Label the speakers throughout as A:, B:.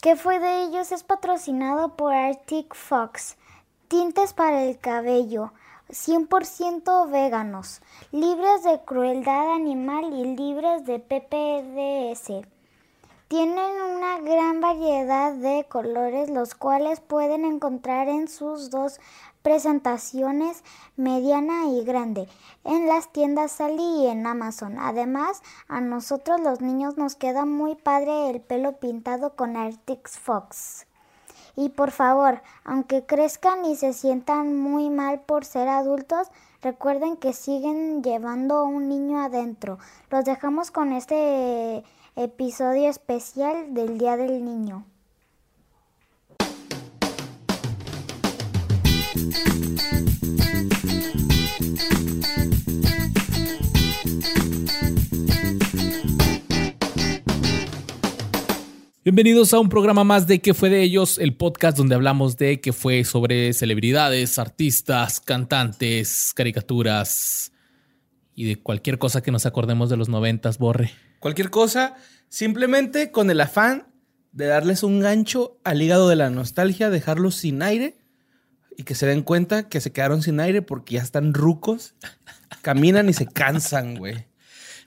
A: ¿Qué fue de ellos? Es patrocinado por Arctic Fox. Tintes para el cabello. 100% veganos, libres de crueldad animal y libres de PPDS. Tienen una gran variedad de colores, los cuales pueden encontrar en sus dos presentaciones mediana y grande en las tiendas Sally y en Amazon. Además, a nosotros los niños nos queda muy padre el pelo pintado con Arctic Fox. Y por favor, aunque crezcan y se sientan muy mal por ser adultos, recuerden que siguen llevando un niño adentro. Los dejamos con este episodio especial del Día del Niño.
B: Bienvenidos a un programa más de ¿Qué fue de ellos? El podcast donde hablamos de qué fue sobre celebridades, artistas, cantantes, caricaturas y de cualquier cosa que nos acordemos de los noventas, Borre.
C: Cualquier cosa, simplemente con el afán de darles un gancho al hígado de la nostalgia, dejarlos sin aire y que se den cuenta que se quedaron sin aire porque ya están rucos, caminan y se cansan, güey.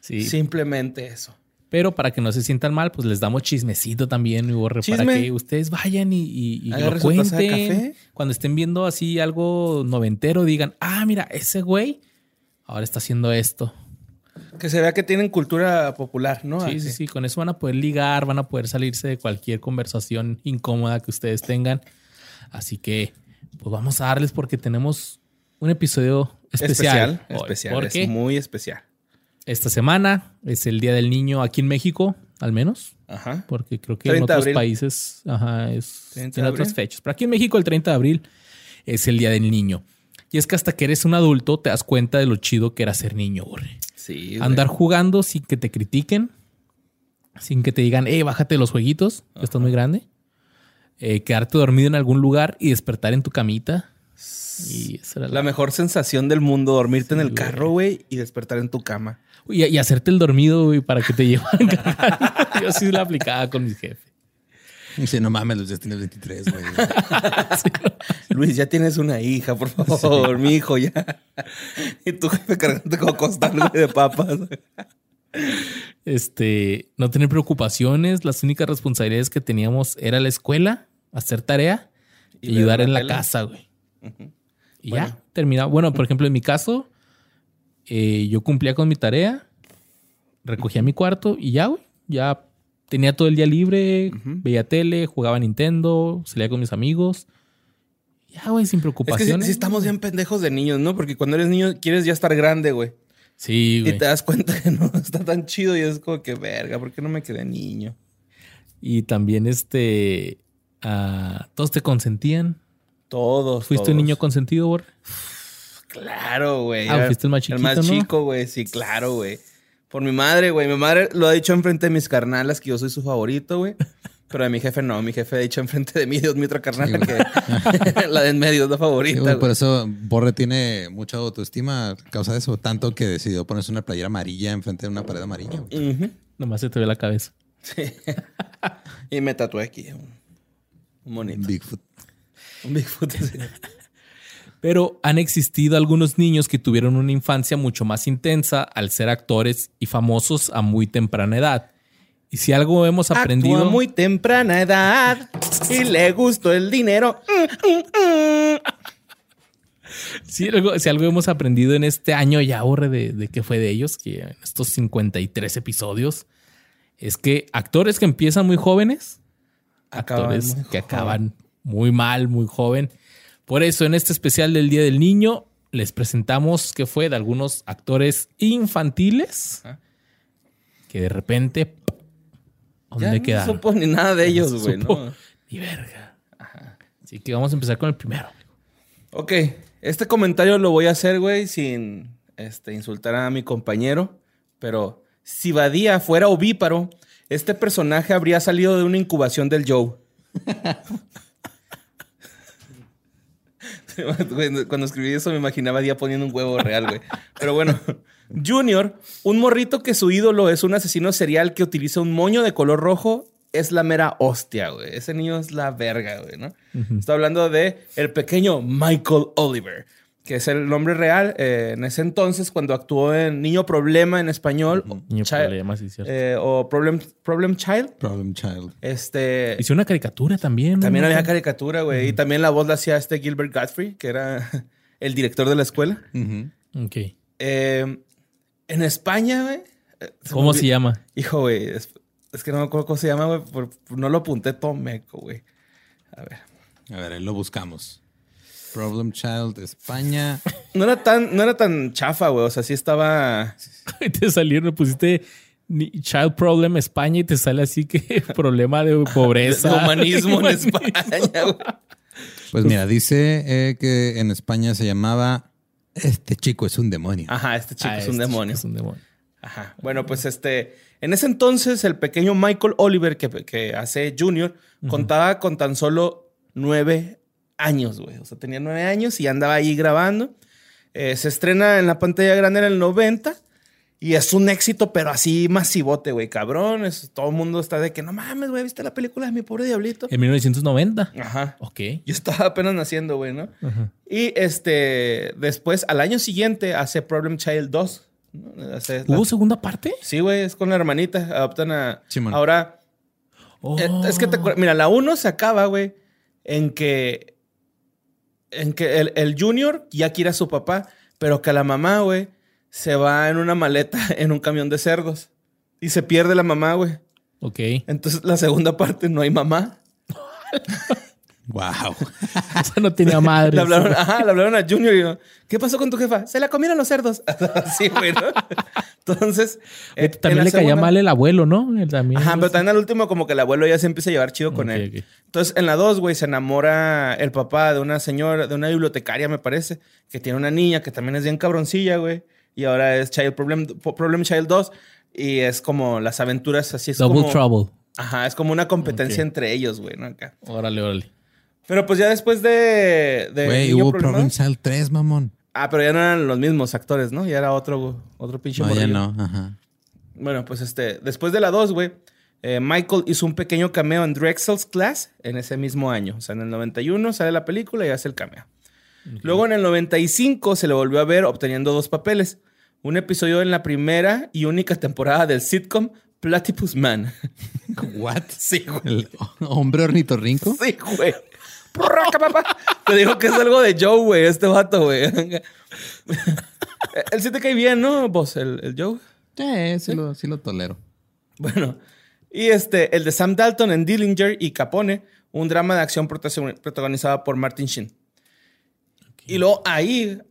C: Sí. Simplemente eso.
B: Pero para que no se sientan mal, pues les damos chismecito también, y borre, para que ustedes vayan y, y, lo cuenten. Cuando estén viendo así algo noventero, digan, ah, mira, ese güey ahora está haciendo esto.
C: Que se vea que tienen cultura popular, ¿no?
B: Sí, sí, sí. Con eso van a poder ligar, van a poder salirse de cualquier conversación incómoda que ustedes tengan. Así que, pues vamos a darles porque tenemos un episodio especial.
C: Especial, especial. Es muy especial
B: esta semana. Es el Día del Niño aquí en México, al menos. Ajá. Porque creo que en otros países ajá, es en otras fechas. Pero aquí en México el 30 de abril es el Día del Niño. Y es que hasta que eres un adulto te das cuenta de lo chido que era ser niño, güey. Sí. Andar jugando sin que te critiquen, sin que te digan, hey, bájate los jueguitos, que estás muy grande. Eh, quedarte dormido en algún lugar y despertar en tu camita.
C: Y esa la... mejor sensación del mundo, dormirte en el carro, güey, y despertar en tu cama.
B: Y, hacerte el dormido, güey, para que te lleven. Yo sí la aplicaba con mi jefe.
D: Dice, no mames, Luis, ya tienes 23, güey.
C: Luis, ya tienes una hija, por favor, mi hijo, ya. Y tu jefe cargándote como costal de papas.
B: Este, no tener preocupaciones. Las únicas responsabilidades que teníamos era la escuela, hacer tarea y, ayudar en la casa, güey. Y ya, terminaba. Bueno, por ejemplo, en mi caso, eh, yo cumplía con mi tarea, recogía mi cuarto y ya, güey, ya tenía todo el día libre, veía tele, jugaba Nintendo, salía con mis amigos. Ya, güey, sin preocupaciones.
C: Es que estamos bien pendejos de niños, ¿no? Porque cuando eres niño quieres ya estar grande, güey.
B: Sí,
C: güey. Y te das cuenta que no está tan chido y es como que, verga, ¿por qué no me quedé niño?
B: Y también, este, uh, todos te consentían.
C: Todos.
B: ¿Fuiste un niño consentido, Bor?
C: Claro, güey.
B: Ah, fuiste el más chiquito,
C: El más chico, güey. Sí, claro, güey. Por mi madre, güey. Mi madre lo ha dicho enfrente de mis carnalas que yo soy su favorito, güey. Pero de mi jefe no. Mi jefe ha dicho enfrente de mí, Dios, mi otra carnala, que la de en medio es la favorita.
D: por eso Borre tiene mucha autoestima a causa de eso. Tanto que decidió ponerse una playera amarilla enfrente de una pared amarilla.
B: Nomás se te ve la cabeza. Sí.
C: y me tatué aquí un, un monito.
D: Bigfoot.
C: Un Bigfoot.
B: Pero han existido algunos niños que tuvieron una infancia mucho más intensa al ser actores y famosos a muy temprana edad. Y si algo hemos aprendido.
C: a muy temprana edad y le gustó el dinero.
B: si, algo, si algo hemos aprendido en este año ya ahorre de, de qué fue de ellos, que en estos 53 episodios, es que actores que empiezan muy jóvenes, actores que acaban muy mal, muy joven por eso, en este especial del Día del Niño, les presentamos que fue de algunos actores infantiles que de repente.
C: ¿Dónde ya no supo ni nada de ellos, güey. No
B: Y verga. Ajá. Así que vamos a empezar con el primero.
C: Ok, este comentario lo voy a hacer, güey, sin este, insultar a mi compañero, pero si Badía fuera ovíparo, este personaje habría salido de una incubación del Joe. Cuando escribí eso me imaginaba día poniendo un huevo real, güey. Pero bueno, Junior, un morrito que su ídolo es un asesino serial que utiliza un moño de color rojo, es la mera hostia, güey. Ese niño es la verga, güey, ¿no? Está hablando de el pequeño Michael Oliver que es el nombre real, eh, en ese entonces, cuando actuó en Niño Problema en español.
B: Niño Problema, sí, cierto.
C: Eh, o Problem, Problem Child.
D: Problem Child.
C: Este.
B: Hizo una caricatura también.
C: También había caricatura, güey. Y también la voz la hacía este Gilbert Godfrey, que era el director de la escuela.
B: Ok.
C: Eh, en España, güey.
B: ¿Cómo se llama?
C: Hijo, güey. Es, que no me acuerdo cómo se llama, güey. No lo apunté todo meco, güey. A ver.
D: A ver, ahí lo buscamos. Problem Child España.
C: No era tan, no era tan chafa, güey. O sea, sí estaba.
B: te salieron, pusiste Child Problem España y te sale así que problema de pobreza.
C: De humanismo en España, güey.
D: Pues mira, dice eh, que en España se llamaba Este chico es un demonio.
C: Ajá, este chico
B: ah,
C: es un
B: este
C: demonio.
B: es un demonio.
C: Ajá. Bueno, pues este. En ese entonces, el pequeño Michael Oliver, que, que hace Junior, contaba con tan solo nueve años, güey. O sea, tenía nueve años y andaba ahí grabando. Eh, se estrena en la pantalla grande en el 90 y es un éxito, pero así masivote, güey, cabrón. todo el mundo está de que no mames, güey, ¿viste la película de mi pobre diablito?
B: En 1990.
C: Ajá.
B: Ok.
C: Yo estaba apenas naciendo, güey, ¿no? Y este, después, al año siguiente, hace Problem Child 2.
B: ¿Hubo segunda parte?
C: Sí, güey, es con la hermanita. Adoptan a. Ahora. Oh. Es que te Mira, la 1 se acaba, güey, en que en que el, Junior ya quiere a su papá, pero que la mamá, güey, se va en una maleta en un camión de cerdos y se pierde la mamá, güey.
B: Ok.
C: Entonces, la segunda parte no hay mamá.
D: Wow.
B: Esa no tenía madre.
C: le, hablaron, ajá, le hablaron a Junior y yo, ¿qué pasó con tu jefa? Se la comieron los cerdos. sí, güey, ¿no? Entonces.
B: Eh, también le caía mal el abuelo, ¿no? también,
C: ajá, pero también al último, como que el abuelo ya se empieza a llevar chido con él. Entonces, en la 2, güey, se enamora el papá de una señora, de una bibliotecaria, me parece, que tiene una niña que también es bien cabroncilla, güey. Y ahora es Child Problem, Problem Child 2. Y es como las aventuras así. Es
B: Double Trouble.
C: Ajá, es como una competencia entre ellos, güey, ¿no? Acá.
B: Órale, órale.
C: Pero pues ya después de. de
D: Güey, hubo Problem Child 3, mamón.
C: Ah, pero ya no eran los mismos actores, ¿no? Ya era otro, otro pinche
D: No, ya no, ajá.
C: Bueno, pues este, después de la 2, güey, eh, Michael hizo un pequeño cameo en Drexel's Class en ese mismo año. O sea, en el 91 sale la película y hace el cameo. Luego en el 95 se le volvió a ver obteniendo dos papeles. Un episodio en la primera y única temporada del sitcom Platypus Man.
D: ¿What?
C: Sí, güey.
D: ¿El hombre ornitorrinco?
C: Sí, güey. Te digo que es algo de Joe, güey, este vato, güey. Él sí te cae bien, ¿no, vos, el, Joe?
D: Sí, sí, Lo, sí lo tolero.
C: Bueno, y este, el de Sam Dalton en Dillinger y Capone, un drama de acción protagonizado por Martin Sheen. Y luego ahí,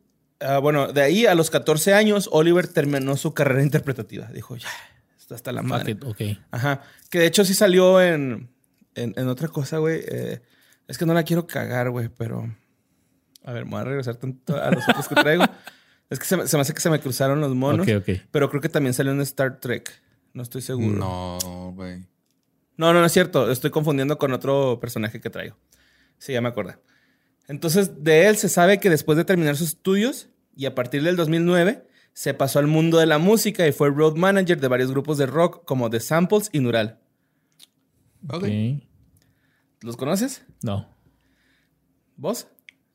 C: ah, bueno, de ahí a los 14 años, Oliver terminó su carrera interpretativa. Dijo, ya, está hasta la madre.
B: ok.
C: Ajá. Que de hecho sí salió en, en, otra cosa, güey. Eh, es que no la quiero cagar, güey, pero. A ver, me voy a regresar tanto a los otros que traigo. es que se me, hace que se me cruzaron los monos.
B: Ok, ok.
C: Pero creo que también salió en Star Trek. No estoy seguro.
D: No, güey.
C: No, no, no es cierto. Estoy confundiendo con otro personaje que traigo. Sí, ya me acuerdo. Entonces, de él se sabe que después de terminar sus estudios y a partir del 2009 se pasó al mundo de la música y fue road manager de varios grupos de rock como The Samples y Nural.
B: Ok.
C: ¿Los conoces?
B: No.
C: ¿Vos?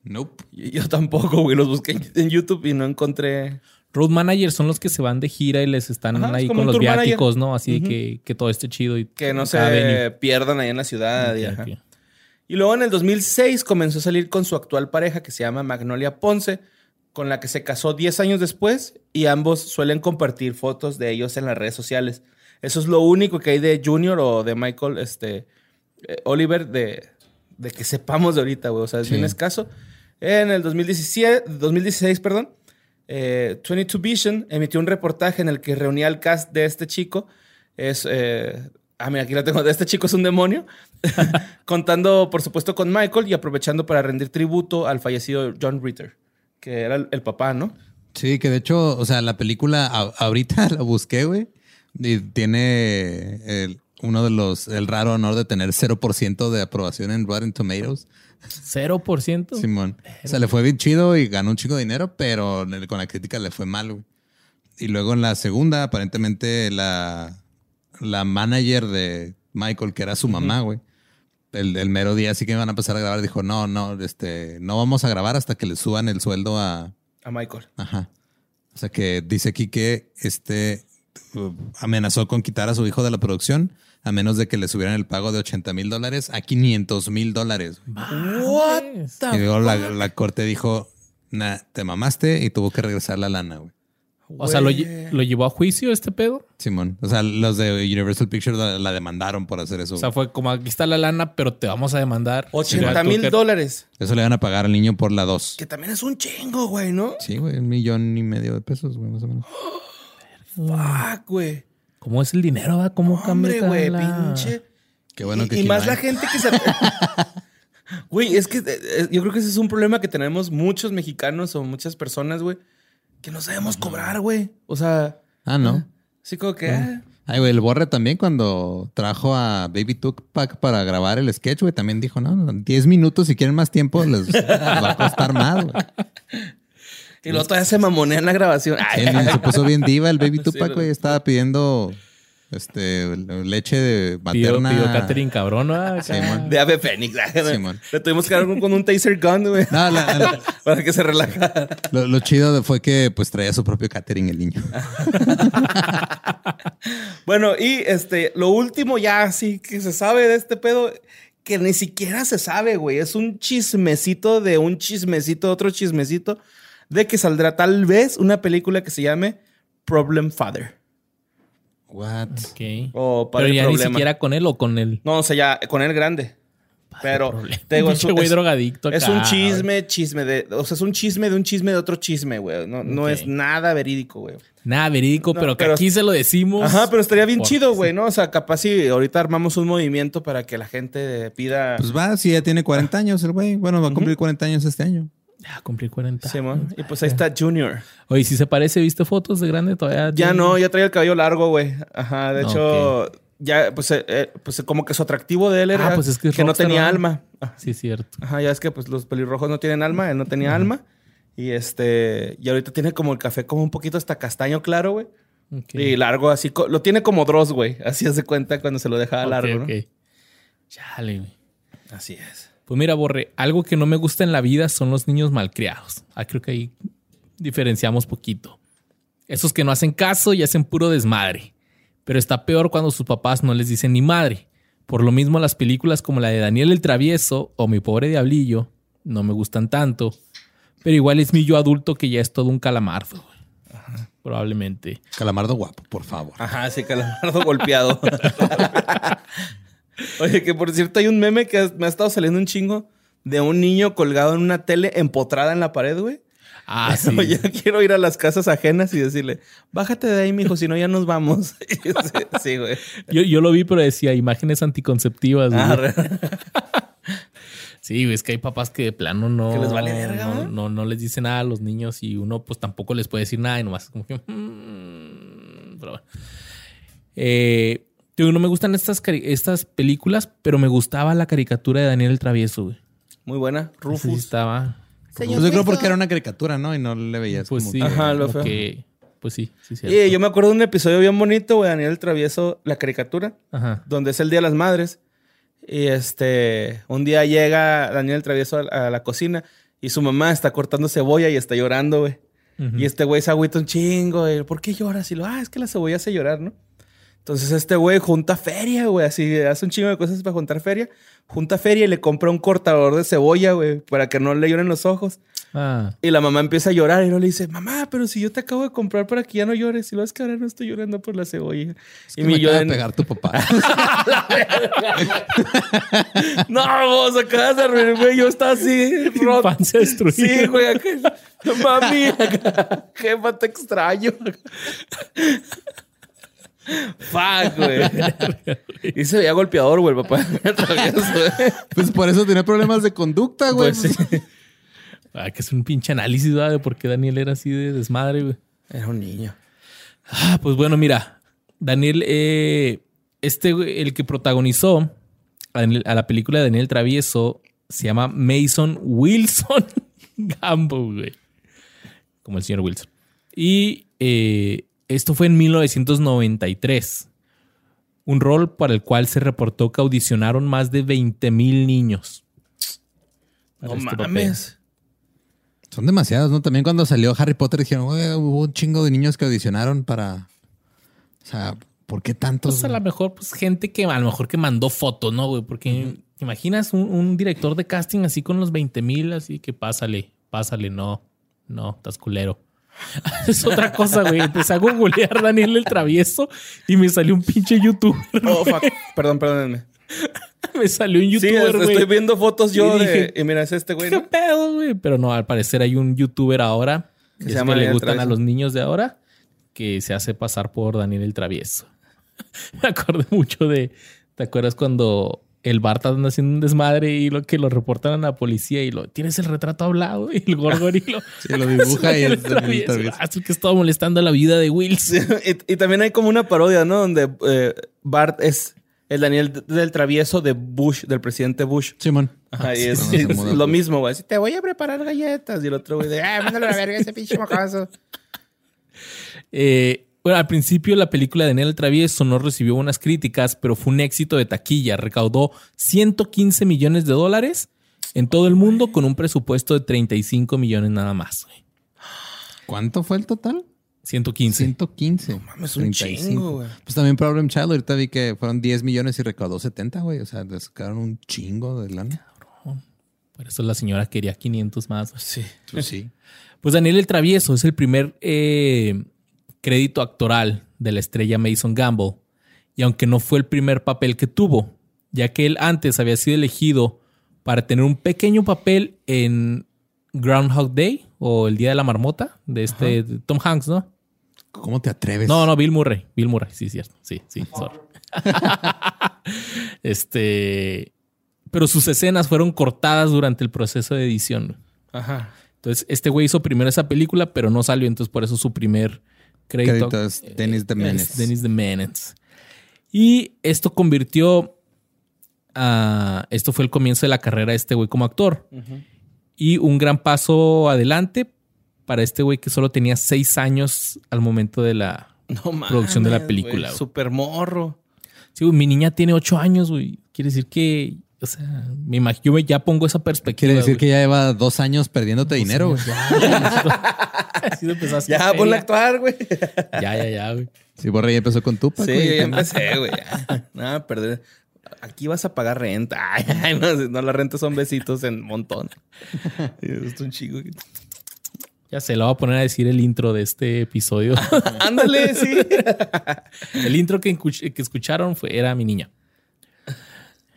D: Nope.
C: Yo tampoco, güey. Los busqué en YouTube y no encontré.
B: Road managers son los que se van de gira y les están ahí con los viáticos, ¿no? Así que, que, todo esté chido y
C: que no se pierdan ahí en la ciudad. y, y, luego en el 2006 comenzó a salir con su actual pareja que se llama Magnolia Ponce, con la que se casó 10 años después y ambos suelen compartir fotos de ellos en las redes sociales. Eso es lo único que hay de Junior o de Michael, este, eh, Oliver de, que sepamos de ahorita, güey. O sea, es bien escaso. En el 2017, 2016, perdón, 22 eh, Vision emitió un reportaje en el que reunía al cast de este chico. Es, eh, Ah, mira, aquí la tengo. Este chico es un demonio. Contando, por supuesto, con Michael y aprovechando para rendir tributo al fallecido John Ritter, que era el, papá, ¿no?
D: Sí, que de hecho, o sea, la película ahorita la busqué, güey. Y tiene uno de los, el raro honor de tener 0% de aprobación en Rotten Tomatoes.
B: ¿0%?
D: Simón. O sea, le fue bien chido y ganó un chico de dinero, pero con la crítica le fue mal, güey. Y luego en la segunda, aparentemente la, la manager de Michael, que era su mamá, güey. El, mero día así que iban a empezar a grabar, dijo, no, no, este, no vamos a grabar hasta que le suban el sueldo a...
C: A Michael.
D: Ajá. O sea que dice aquí que este amenazó con quitar a su hijo de la producción a menos de que le subieran el pago de 80 mil dólares a 500 mil dólares.
C: What
D: y luego la, la, corte dijo, nah, te mamaste y tuvo que regresar la lana, güey.
B: O sea, ¿lo, llevó a juicio este pedo?
D: Simón. O sea, los de Universal Pictures la, demandaron por hacer eso.
B: O sea, fue como aquí está la lana, pero te vamos a demandar.
C: 80 mil dólares.
D: Eso le van a pagar al niño por la dos.
C: Que también es un chingo, güey, ¿no?
D: Sí, güey, un millón y medio de pesos, güey, más o menos.
C: Fuck, güey.
B: ¿Cómo es el dinero, va? ¿Cómo cambia güey, pinche.
D: Qué bueno que
C: Y, más la gente que se... Güey, es que eh, yo creo que ese es un problema que tenemos muchos mexicanos o muchas personas, güey que no sabemos cobrar, güey. O sea.
D: Ah, no.
C: Sí, como que. Ah.
D: Ay, güey, el Borre también cuando trajo a Baby Tupac para grabar el sketch, güey, también dijo, no, 10 minutos, si quieren más tiempo, les va a costar más, güey.
C: Y luego todavía se mamonea en la grabación.
D: Sí, se puso bien diva el Baby Tupac, güey. Estaba pidiendo este, leche de materna.
B: Pidió, Catherine cabrón,
C: De ave fénix. Le tuvimos que dar con un taser gun, güey. para que se relajara.
D: Lo, chido fue que pues traía su propio Catherine el niño.
C: bueno, y este, lo último ya sí que se sabe de este pedo, que ni siquiera se sabe, güey. Es un chismecito de un chismecito, otro chismecito, de que saldrá tal vez una película que se llame Problem Father.
D: What?
B: Pero ya ni siquiera con él o con él.
C: No, o sea, ya con él grande. pero
B: es, güey drogadicto
C: es un chisme, chisme de, o sea, es un chisme de un chisme de otro chisme, güey. No, no es nada verídico, güey.
B: Nada verídico, pero que aquí se lo decimos.
C: Ajá, pero estaría bien chido, güey, ¿no? O sea, capaz si ahorita armamos un movimiento para que la gente pida.
D: Pues va, si ya tiene 40 años el güey. Bueno, va a cumplir 40 años este año.
B: Ya cumplí 40.
C: Sí, y pues ahí está Junior.
B: Oye, si se parece, ¿viste fotos de grande todavía?
C: Ya no, ya traía el cabello largo, güey. Ajá, de hecho, ya, pues, eh, eh, pues como que su atractivo de él era ah, pues que, no tenía alma.
B: Sí, cierto.
C: Ajá, ya es que pues los pelirrojos no tienen alma, él no tenía alma. Y este, y ahorita tiene como el café como un poquito hasta castaño claro, güey. Y largo, así, lo tiene como Dross, güey. Así hace cuenta cuando se lo dejaba largo, ¿no?
B: Chale, güey.
C: Así es.
B: Pues mira, Borre, algo que no me gusta en la vida son los niños malcriados. Ah, creo que ahí diferenciamos poquito. Esos que no hacen caso y hacen puro desmadre. Pero está peor cuando sus papás no les dicen ni madre. Por lo mismo las películas como la de Daniel el Travieso o Mi pobre Diablillo no me gustan tanto. Pero igual es mi yo adulto que ya es todo un calamardo. Ajá. Probablemente.
D: Calamardo guapo, por favor.
C: Ajá, sí, calamardo golpeado. Oye, que por cierto hay un meme que me ha estado saliendo un chingo de un niño colgado en una tele empotrada en la pared, güey.
B: Ah, sí.
C: Ya quiero ir a las casas ajenas y decirle, bájate de ahí, mijo, si no ya nos vamos. sí, güey.
B: Yo, lo vi, pero decía imágenes anticonceptivas, güey. Ah, sí, güey, es que hay papás que de plano no.
C: Que les vale verga,
B: no, no, les dice nada a los niños y uno, pues tampoco les puede decir nada y nomás como que. Mm", pero bueno. Eh, no me gustan estas, estas películas, pero me gustaba la caricatura de Daniel el Travieso, güey.
C: Muy buena. Rufus.
B: Sí, estaba.
D: Pues yo creo porque era una caricatura, ¿no? Y no le veías
B: pues
D: como
B: sí,
C: Ajá, lo
B: que, Pues sí, sí, sí.
C: Y yo me acuerdo de un episodio bien bonito, güey, Daniel el Travieso, la caricatura,
B: Ajá.
C: donde es el Día de las Madres. Y este, un día llega Daniel el Travieso a, la cocina y su mamá está cortando cebolla y está llorando, güey. Y este güey se agüita un chingo, güey. ¿Por qué lloras? Y lo, ah, es que la cebolla hace llorar, ¿no? Entonces este güey junta feria, güey, así hace un chingo de cosas para juntar feria. Junta feria y le compra un cortador de cebolla, güey, para que no le lloren los ojos.
B: Ah.
C: Y la mamá empieza a llorar y no le dice, mamá, pero si yo te acabo de comprar para que ya no llores, y lo es que ahora no estoy llorando por la cebolla.
D: y me acaba de pegar tu papá.
C: no, vos acabas de reír, güey. Yo estaba así,
B: roto. destruida.
C: Sí, güey. Mami, jefa, te extraño. Fuck, güey. y se veía golpeador, güey, el papá.
D: pues por eso tenía problemas de conducta, güey. Pues sí.
B: Ah, que es un pinche análisis, ¿verdad? De por qué Daniel era así de desmadre, güey.
C: Era un niño.
B: Ah, pues bueno, mira. Daniel, eh, este, el que protagonizó a, la película de Daniel Travieso se llama Mason Wilson Gambo, güey. Como el señor Wilson. Y eh, esto fue en 1993. Un rol para el cual se reportó que audicionaron más de 20 mil niños.
C: No este mames.
D: Son demasiados, ¿no? También cuando salió Harry Potter dijeron, hubo un chingo de niños que audicionaron para. O sea, ¿por qué tantos?
B: Pues a lo mejor, pues gente que a lo mejor que mandó fotos, ¿no, güey? Porque imaginas un, director de casting así con los 20 mil, así que pásale, pásale, no, no, estás culero. es otra cosa, güey. Empecé a googlear Daniel el Travieso y me salió un pinche youtuber.
C: Oh, fuck. Perdón, perdónenme.
B: me salió un youtuber,
C: Sí, estoy viendo fotos yo y de... y mira, es este güey.
B: ¿Qué pedo, güey? Pero no, al parecer hay un youtuber ahora que, se llama que le gustan a los niños de ahora que se hace pasar por Daniel el Travieso. me acordé mucho de... ¿Te acuerdas cuando el Bart anda haciendo un desmadre y lo que lo reportan a la policía y lo tienes el retrato hablado y el gorgorilo.
D: sí, lo dibuja y es
B: Así que estaba molestando la vida de Wills.
C: y, también hay como una parodia, ¿no? Donde eh, Bart es el Daniel del travieso de Bush, del presidente Bush.
D: Simón.
C: Ajá, y es, lo mismo, güey. Te voy a preparar galletas. Y el otro güey de, ah, mándale la verga ese pinche mocazo.
B: Eh, bueno, al principio la película de Daniel Travieso no recibió buenas críticas, pero fue un éxito de taquilla. Recaudó 115 millones de dólares en todo el mundo con un presupuesto de 35 millones nada más.
D: ¿Cuánto fue el total?
B: 115.
D: 115.
C: No mames, un chingo, güey.
D: Pues también Problem Child, ahorita vi que fueron 10 millones y recaudó 70, güey. O sea, les sacaron un chingo de lana. Cabrón.
B: Por eso la señora quería 500 más.
C: Sí.
D: Pues sí.
B: Pues Daniel el Travieso es el primer eh, crédito actoral de la estrella Mason Gamble, y aunque no fue el primer papel que tuvo, ya que él antes había sido elegido para tener un pequeño papel en Groundhog Day o El Día de la Marmota de este Tom Hanks, ¿no?
D: ¿Cómo te atreves?
B: No, no, Bill Murray. Bill Murray, sí, cierto. Sí, sí, este. Pero sus escenas fueron cortadas durante el proceso de edición.
C: Ajá.
B: Entonces, este güey hizo primero esa película, pero no salió. Entonces, por eso su primer crédito.
D: Créditos Dennis the Menace.
B: Dennis the Menace. Y esto convirtió a. Esto fue el comienzo de la carrera de este güey como actor. Y un gran paso adelante para este güey que solo tenía seis años al momento de la producción de la película.
C: Super morro.
B: Sí, mi niña tiene ocho años, güey. Quiere decir que o sea, me imagino, ya pongo esa perspectiva.
D: Quiere decir que ya lleva dos años perdiéndote dinero, güey.
C: Ya, ya ponle a actuar, güey.
B: Ya, ya, ya, güey.
D: Sí, Borre ya empezó con tu
C: Sí, ya empecé, güey. Nada, perder. Aquí vas a pagar renta. Ay, no, no, la renta son besitos en montón. Es un chico.
B: Ya se lo voy a poner a decir el intro de este episodio.
C: Ándale, sí.
B: el intro que, que escucharon fue, era mi niña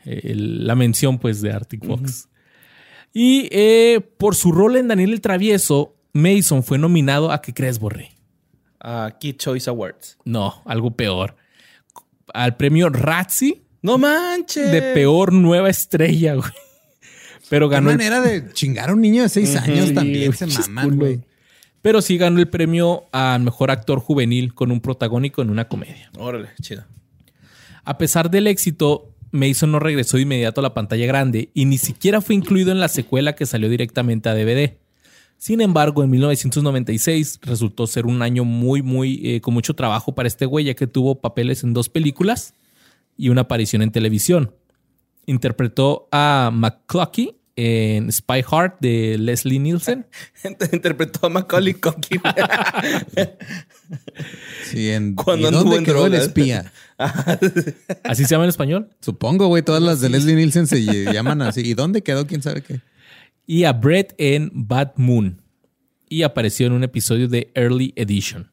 B: la mención pues de Arctic Fox. Y eh, por su rol en Daniel el Travieso, Mason fue nominado a ¿qué crees, Borre?
C: A Kid Choice Awards.
B: No, algo peor. Al premio Razzie.
C: No manches.
B: De peor nueva estrella, güey. Pero ganó.
D: Qué manera de chingar a un niño de seis años también, se maman, güey.
B: Pero sí ganó el premio a mejor actor juvenil con un protagónico en una comedia.
C: Órale, chido.
B: A pesar del éxito, Mason no regresó de inmediato a la pantalla grande y ni siquiera fue incluido en la secuela que salió directamente a DVD. Sin embargo, en 1996 resultó ser un año muy, muy eh, con mucho trabajo para este güey, ya que tuvo papeles en dos películas y una aparición en televisión. Interpretó a McClucky en Spy Heart de Leslie Nielsen.
C: Interpretó a Macaulay Culkin.
D: sí, en ¿Y dónde quedó el espía?
B: ¿Así se llama en español?
D: Supongo, güey. Todas las de Leslie Nielsen se llaman así. ¿Y dónde quedó? ¿Quién sabe qué?
B: Y a Brett en Bad Moon. Y apareció en un episodio de Early Edition.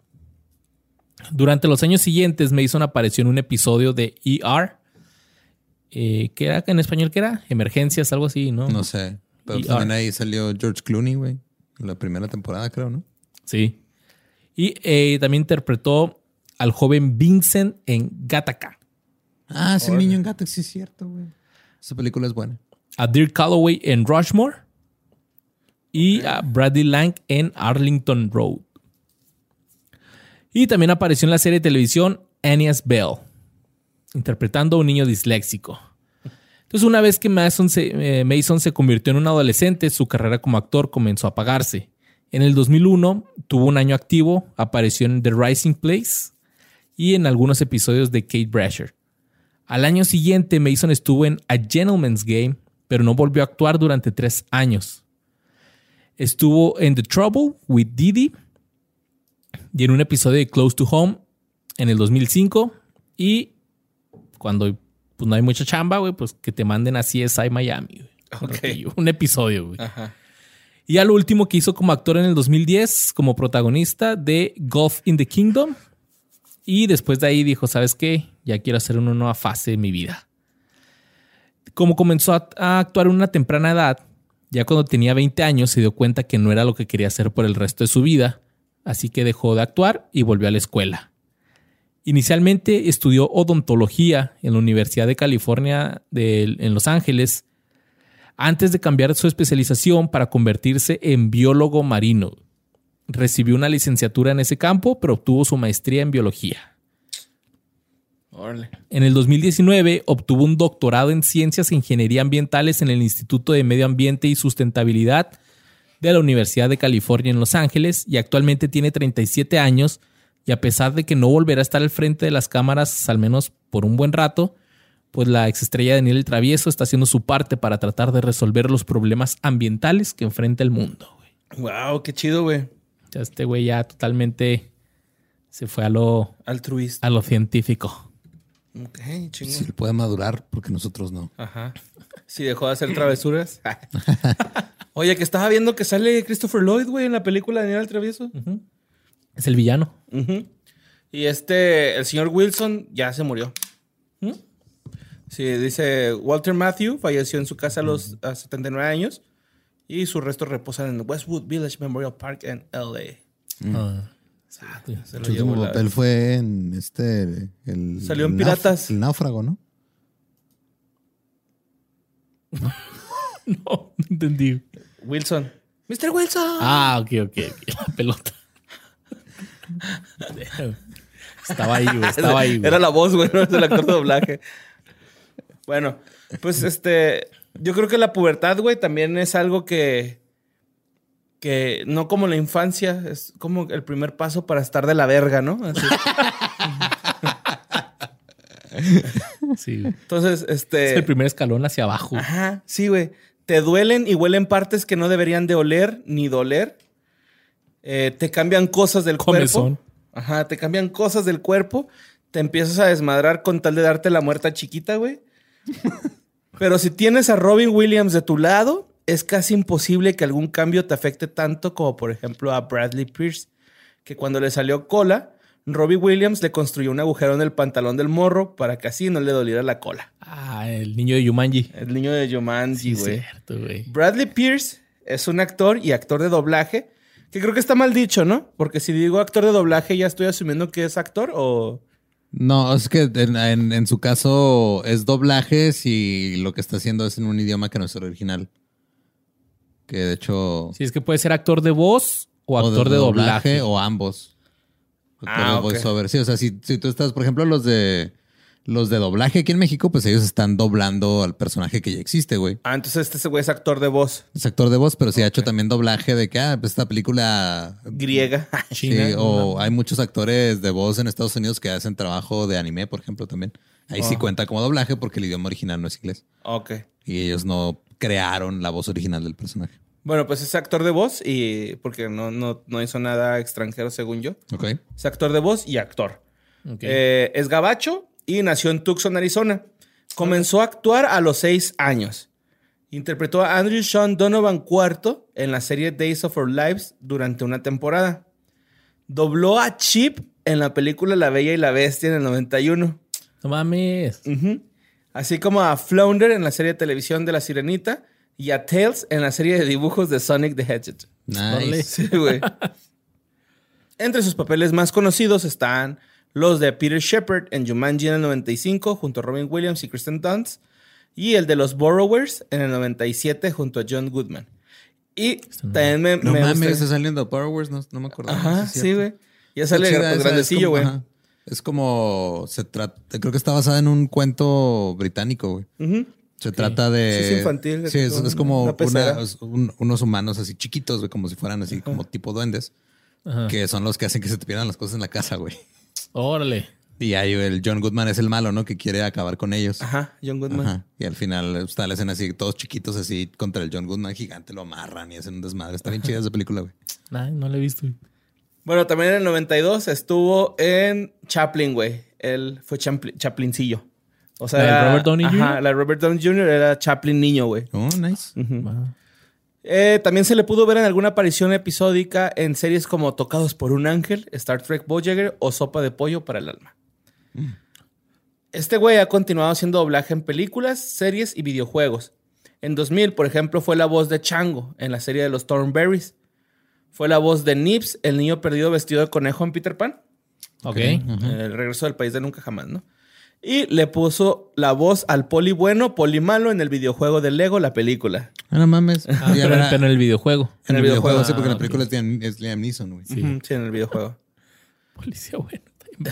B: Durante los años siguientes, Mason apareció en un episodio de ER eh, ¿Qué era en español? ¿Qué era? Emergencias, algo así, ¿no?
D: No sé. Pero también ahí salió George Clooney, güey. La primera temporada, creo, ¿no?
B: Sí. Y eh, también interpretó al joven Vincent en Gattaca.
D: Ah, ese niño en Gattaca, sí es cierto, güey. Esa película es buena.
B: A Dirk Calloway en Rushmore. Y a Bradley Lang en Arlington Road. Y también apareció en la serie de televisión Annies Bell, interpretando a un niño disléxico. Entonces, una vez que Mason se, eh, Mason se convirtió en un adolescente, su carrera como actor comenzó a apagarse. En el 2001 tuvo un año activo, apareció en The Rising Place y en algunos episodios de Kate Brasher. Al año siguiente, Mason estuvo en A Gentleman's Game, pero no volvió a actuar durante tres años. Estuvo en The Trouble with Didi y en un episodio de Close to Home en el 2005 y cuando pues, no hay mucha chamba, güey, pues que te manden a CSI Miami. Un episodio, güey. Y al último que hizo como actor en el 2010 como protagonista de Golf in the Kingdom. Y después de ahí dijo, ¿sabes qué? Ya quiero hacer una nueva fase de mi vida. Como comenzó a actuar en una temprana edad, ya cuando tenía 20 años se dio cuenta que no era lo que quería hacer por el resto de su vida así que dejó de actuar y volvió a la escuela. Inicialmente estudió odontología en la Universidad de California en Los Ángeles, antes de cambiar su especialización para convertirse en biólogo marino. Recibió una licenciatura en ese campo, pero obtuvo su maestría en biología. En el 2019 obtuvo un doctorado en ciencias e ingeniería ambientales en el Instituto de Medio Ambiente y Sustentabilidad de la Universidad de California en Los Ángeles y actualmente tiene 37 años y a pesar de que no volverá a estar al frente de las cámaras al menos por un buen rato, pues la exestrella Daniel el Travieso está haciendo su parte para tratar de resolver los problemas ambientales que enfrenta el mundo.
C: Wow, qué chido, güey.
B: Ya este güey ya totalmente se fue a lo
C: altruista,
B: a lo científico.
D: Ok, chingón. Si puede madurar, porque nosotros no. Ajá.
C: Si dejó de hacer travesuras. Oye, que estaba viendo que sale Christopher Lloyd, güey, en la película de Daniel el Travieso.
B: Es el villano.
C: Y este, el señor Wilson ya se murió. ¿Mm? Sí, dice Walter Matthew falleció en su casa a los 79 años y sus restos reposan en Westwood Village Memorial Park en LA. Mm. Ah,
D: su último papel fue en este. El,
C: Salió en Piratas.
D: el náufrago, ¿no?
B: ¿No? no, no entendí.
C: Wilson. Mr. Wilson.
B: Ah, ok, ok. La pelota. estaba ahí, güey. Estaba ahí,
C: Era la voz, güey. No es el actor de doblaje. bueno, pues este. Yo creo que la pubertad, güey, también es algo que. Que no como la infancia, es como el primer paso para estar de la verga, ¿no?
B: Sí.
C: Entonces, este.
B: Es el primer escalón hacia abajo.
C: Ajá, sí, güey te duelen y huelen partes que no deberían de oler ni doler. Eh, te cambian cosas del cuerpo. Ajá, te cambian cosas del cuerpo. Te empiezas a desmadrar con tal de darte la muerta chiquita, güey. Pero si tienes a Robin Williams de tu lado, es casi imposible que algún cambio te afecte tanto como, por ejemplo, a Bradley Pierce, que cuando le salió cola, Robbie Williams le construyó un agujero en el pantalón del morro para que así no le doliera la cola.
B: Ah, el niño de Yumanji.
C: El niño de Yumanji, güey. güey. Bradley Pierce es un actor y actor de doblaje que creo que está mal dicho, ¿no? Porque si digo actor de doblaje ya estoy asumiendo que es actor o...
D: No, es que en, su caso es doblaje si lo que está haciendo es en un idioma que no es el original. Que de hecho...
B: Sí, es que puede ser actor de voz o actor de, doblaje.
D: O ambos. Ah, Sí, o sea, si, tú estás, por ejemplo, los de los de doblaje aquí en México, pues ellos están doblando al personaje que ya existe, güey.
C: Ah, entonces este güey es actor de voz.
D: Es actor de voz, pero sí ha hecho también doblaje de que, ah, pues esta película...
C: Griega.
D: Sí, o hay muchos actores de voz en Estados Unidos que hacen trabajo de anime, por ejemplo, también. Ahí sí oh. cuenta como doblaje porque el idioma original no es inglés.
C: Ok.
D: Y ellos no crearon la voz original del personaje.
C: Bueno, pues es actor de voz y porque no, no, no hizo nada extranjero según yo.
D: Ok.
C: Es actor de voz y actor. Eh, es gabacho y nació en Tucson, Arizona. Comenzó a actuar a los seis años. Interpretó a Andrew Sean Donovan IV en la serie Days of Our Lives durante una temporada. Dobló a Chip en la película La Bella y la Bestia en el 91.
B: No mames.
C: Así como a Flounder en la serie de televisión de La Sirenita y a Tails en la serie de dibujos de Sonic the Hedgehog.
D: Nice.
C: Sí, güey. Entre sus papeles más conocidos están los de Peter Shepard en Jumanji en el 95 junto a Robin Williams y Kristen Dunst, y el de los Borrowers en el 97 junto a John Goodman. Y también me.
D: No mames, está saliendo Borrowers, no, no me acuerdo.
C: Ajá, sí, güey. Ya sale el grandecillo, güey.
D: Es como. Se trata. Creo que está basada en un cuento británico, güey. Se trata de.
C: Sí, es infantil.
D: Sí, es, como unos humanos así chiquitos, güey, como si fueran así como tipo duendes. Que son los que hacen que se te pierdan las cosas en la casa, güey.
B: Órale.
D: Y ahí el John Goodman es el malo, ¿no? Que quiere acabar con ellos.
C: Ajá, John Goodman. Ajá.
D: Y al final está la escena así, todos chiquitos así contra el John Goodman gigante, lo amarran y hacen un desmadre. Está bien chida esa película, güey.
B: Ay, no la he visto.
C: Bueno, también en el 92 estuvo en Chaplin, güey. Él fue Chaplincillo. O sea,
B: ¿La Robert Downey Jr.?
C: Ajá, la Robert Downey Jr. era Chaplin niño, güey.
D: Oh, nice.
C: Eh, también se le pudo ver en alguna aparición episódica en series como Tocados por un Ángel, Star Trek Voyager o Sopa de Pollo para el Alma. Mm. Este güey ha continuado haciendo doblaje en películas, series y videojuegos. En 2000, por ejemplo, fue la voz de Chango en la serie de los Thornberries. Fue la voz de Nips, el niño perdido vestido de conejo en Peter Pan.
B: Ok.
C: El regreso del país de nunca jamás, ¿no? Y le puso la voz al poli bueno, poli malo en el videojuego de Lego, la película.
D: Ah, no mames.
B: Ah, pero, en el videojuego.
D: En, el, videojuego, sí, porque en la película es Liam Neeson, güey.
C: Sí. sí, en el videojuego.
B: Policía bueno.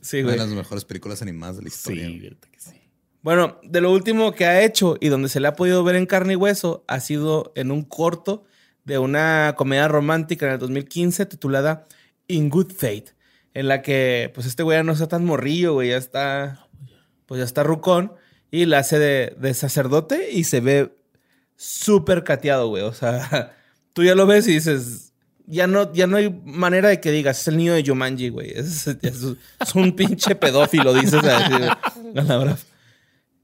C: sí, güey.
D: Una de las mejores películas animadas de la historia. Sí, verdad que sí.
C: Bueno, de lo último que ha hecho y donde se le ha podido ver en carne y hueso ha sido en un corto de una comedia romántica en el 2015 titulada In Good Fate en la que pues este güey ya no está tan morrillo, güey, ya está, pues ya está rucón y la hace de, sacerdote y se ve súper cateado, güey, o sea, tú ya lo ves y dices, ya no, ya no hay manera de que digas, es el niño de Jumanji, güey, es, un pinche pedófilo, dices así,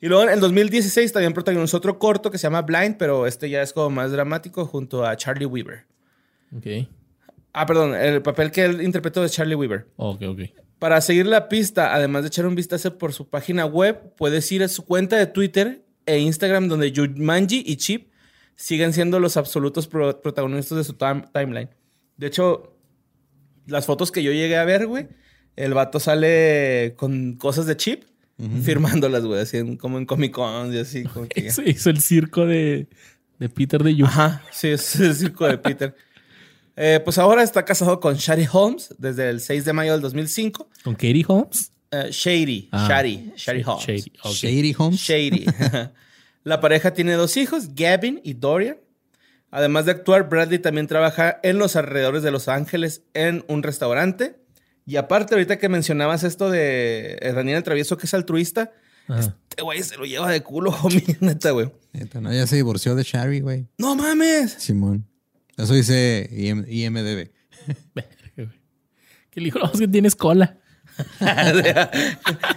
C: Y luego en el 2016 también protagonizó otro corto que se llama Blind, pero este ya es como más dramático junto a Charlie Weaver.
B: Ok.
C: Ah, perdón, el papel que él interpretó es Charlie Weaver.
B: Ok, ok.
C: Para seguir la pista, además de echar un vistazo por su página web, puedes ir a su cuenta de Twitter e Instagram donde Jumanji y Chip siguen siendo los absolutos protagonistas de su timeline. De hecho, las fotos que yo llegué a ver, güey, el vato sale con cosas de Chip, firmándolas, güey, así como en Comic Con y así. Como que
B: hizo el circo de, Peter de Yu.
C: Ajá, sí, es el circo de Peter. Eh, pues ahora está casado con Shady Holmes desde el 6 de mayo del 2005.
B: ¿Con Katie Holmes?
C: Eh, Shady, ah, Shady, Shady Holmes.
D: Shady, Holmes.
C: Shady. La pareja tiene dos hijos, Gavin y Dorian. Además de actuar, Bradley también trabaja en los alrededores de Los Ángeles en un restaurante. Y aparte, ahorita que mencionabas esto de Daniel el Travieso, que es altruista, este güey se lo lleva de culo, homie, neta, güey.
D: Neta, no, ya se divorció de Shari, güey.
C: ¡No mames!
D: Simón. Eso dice IMDB.
B: que le dijo, que tienes cola.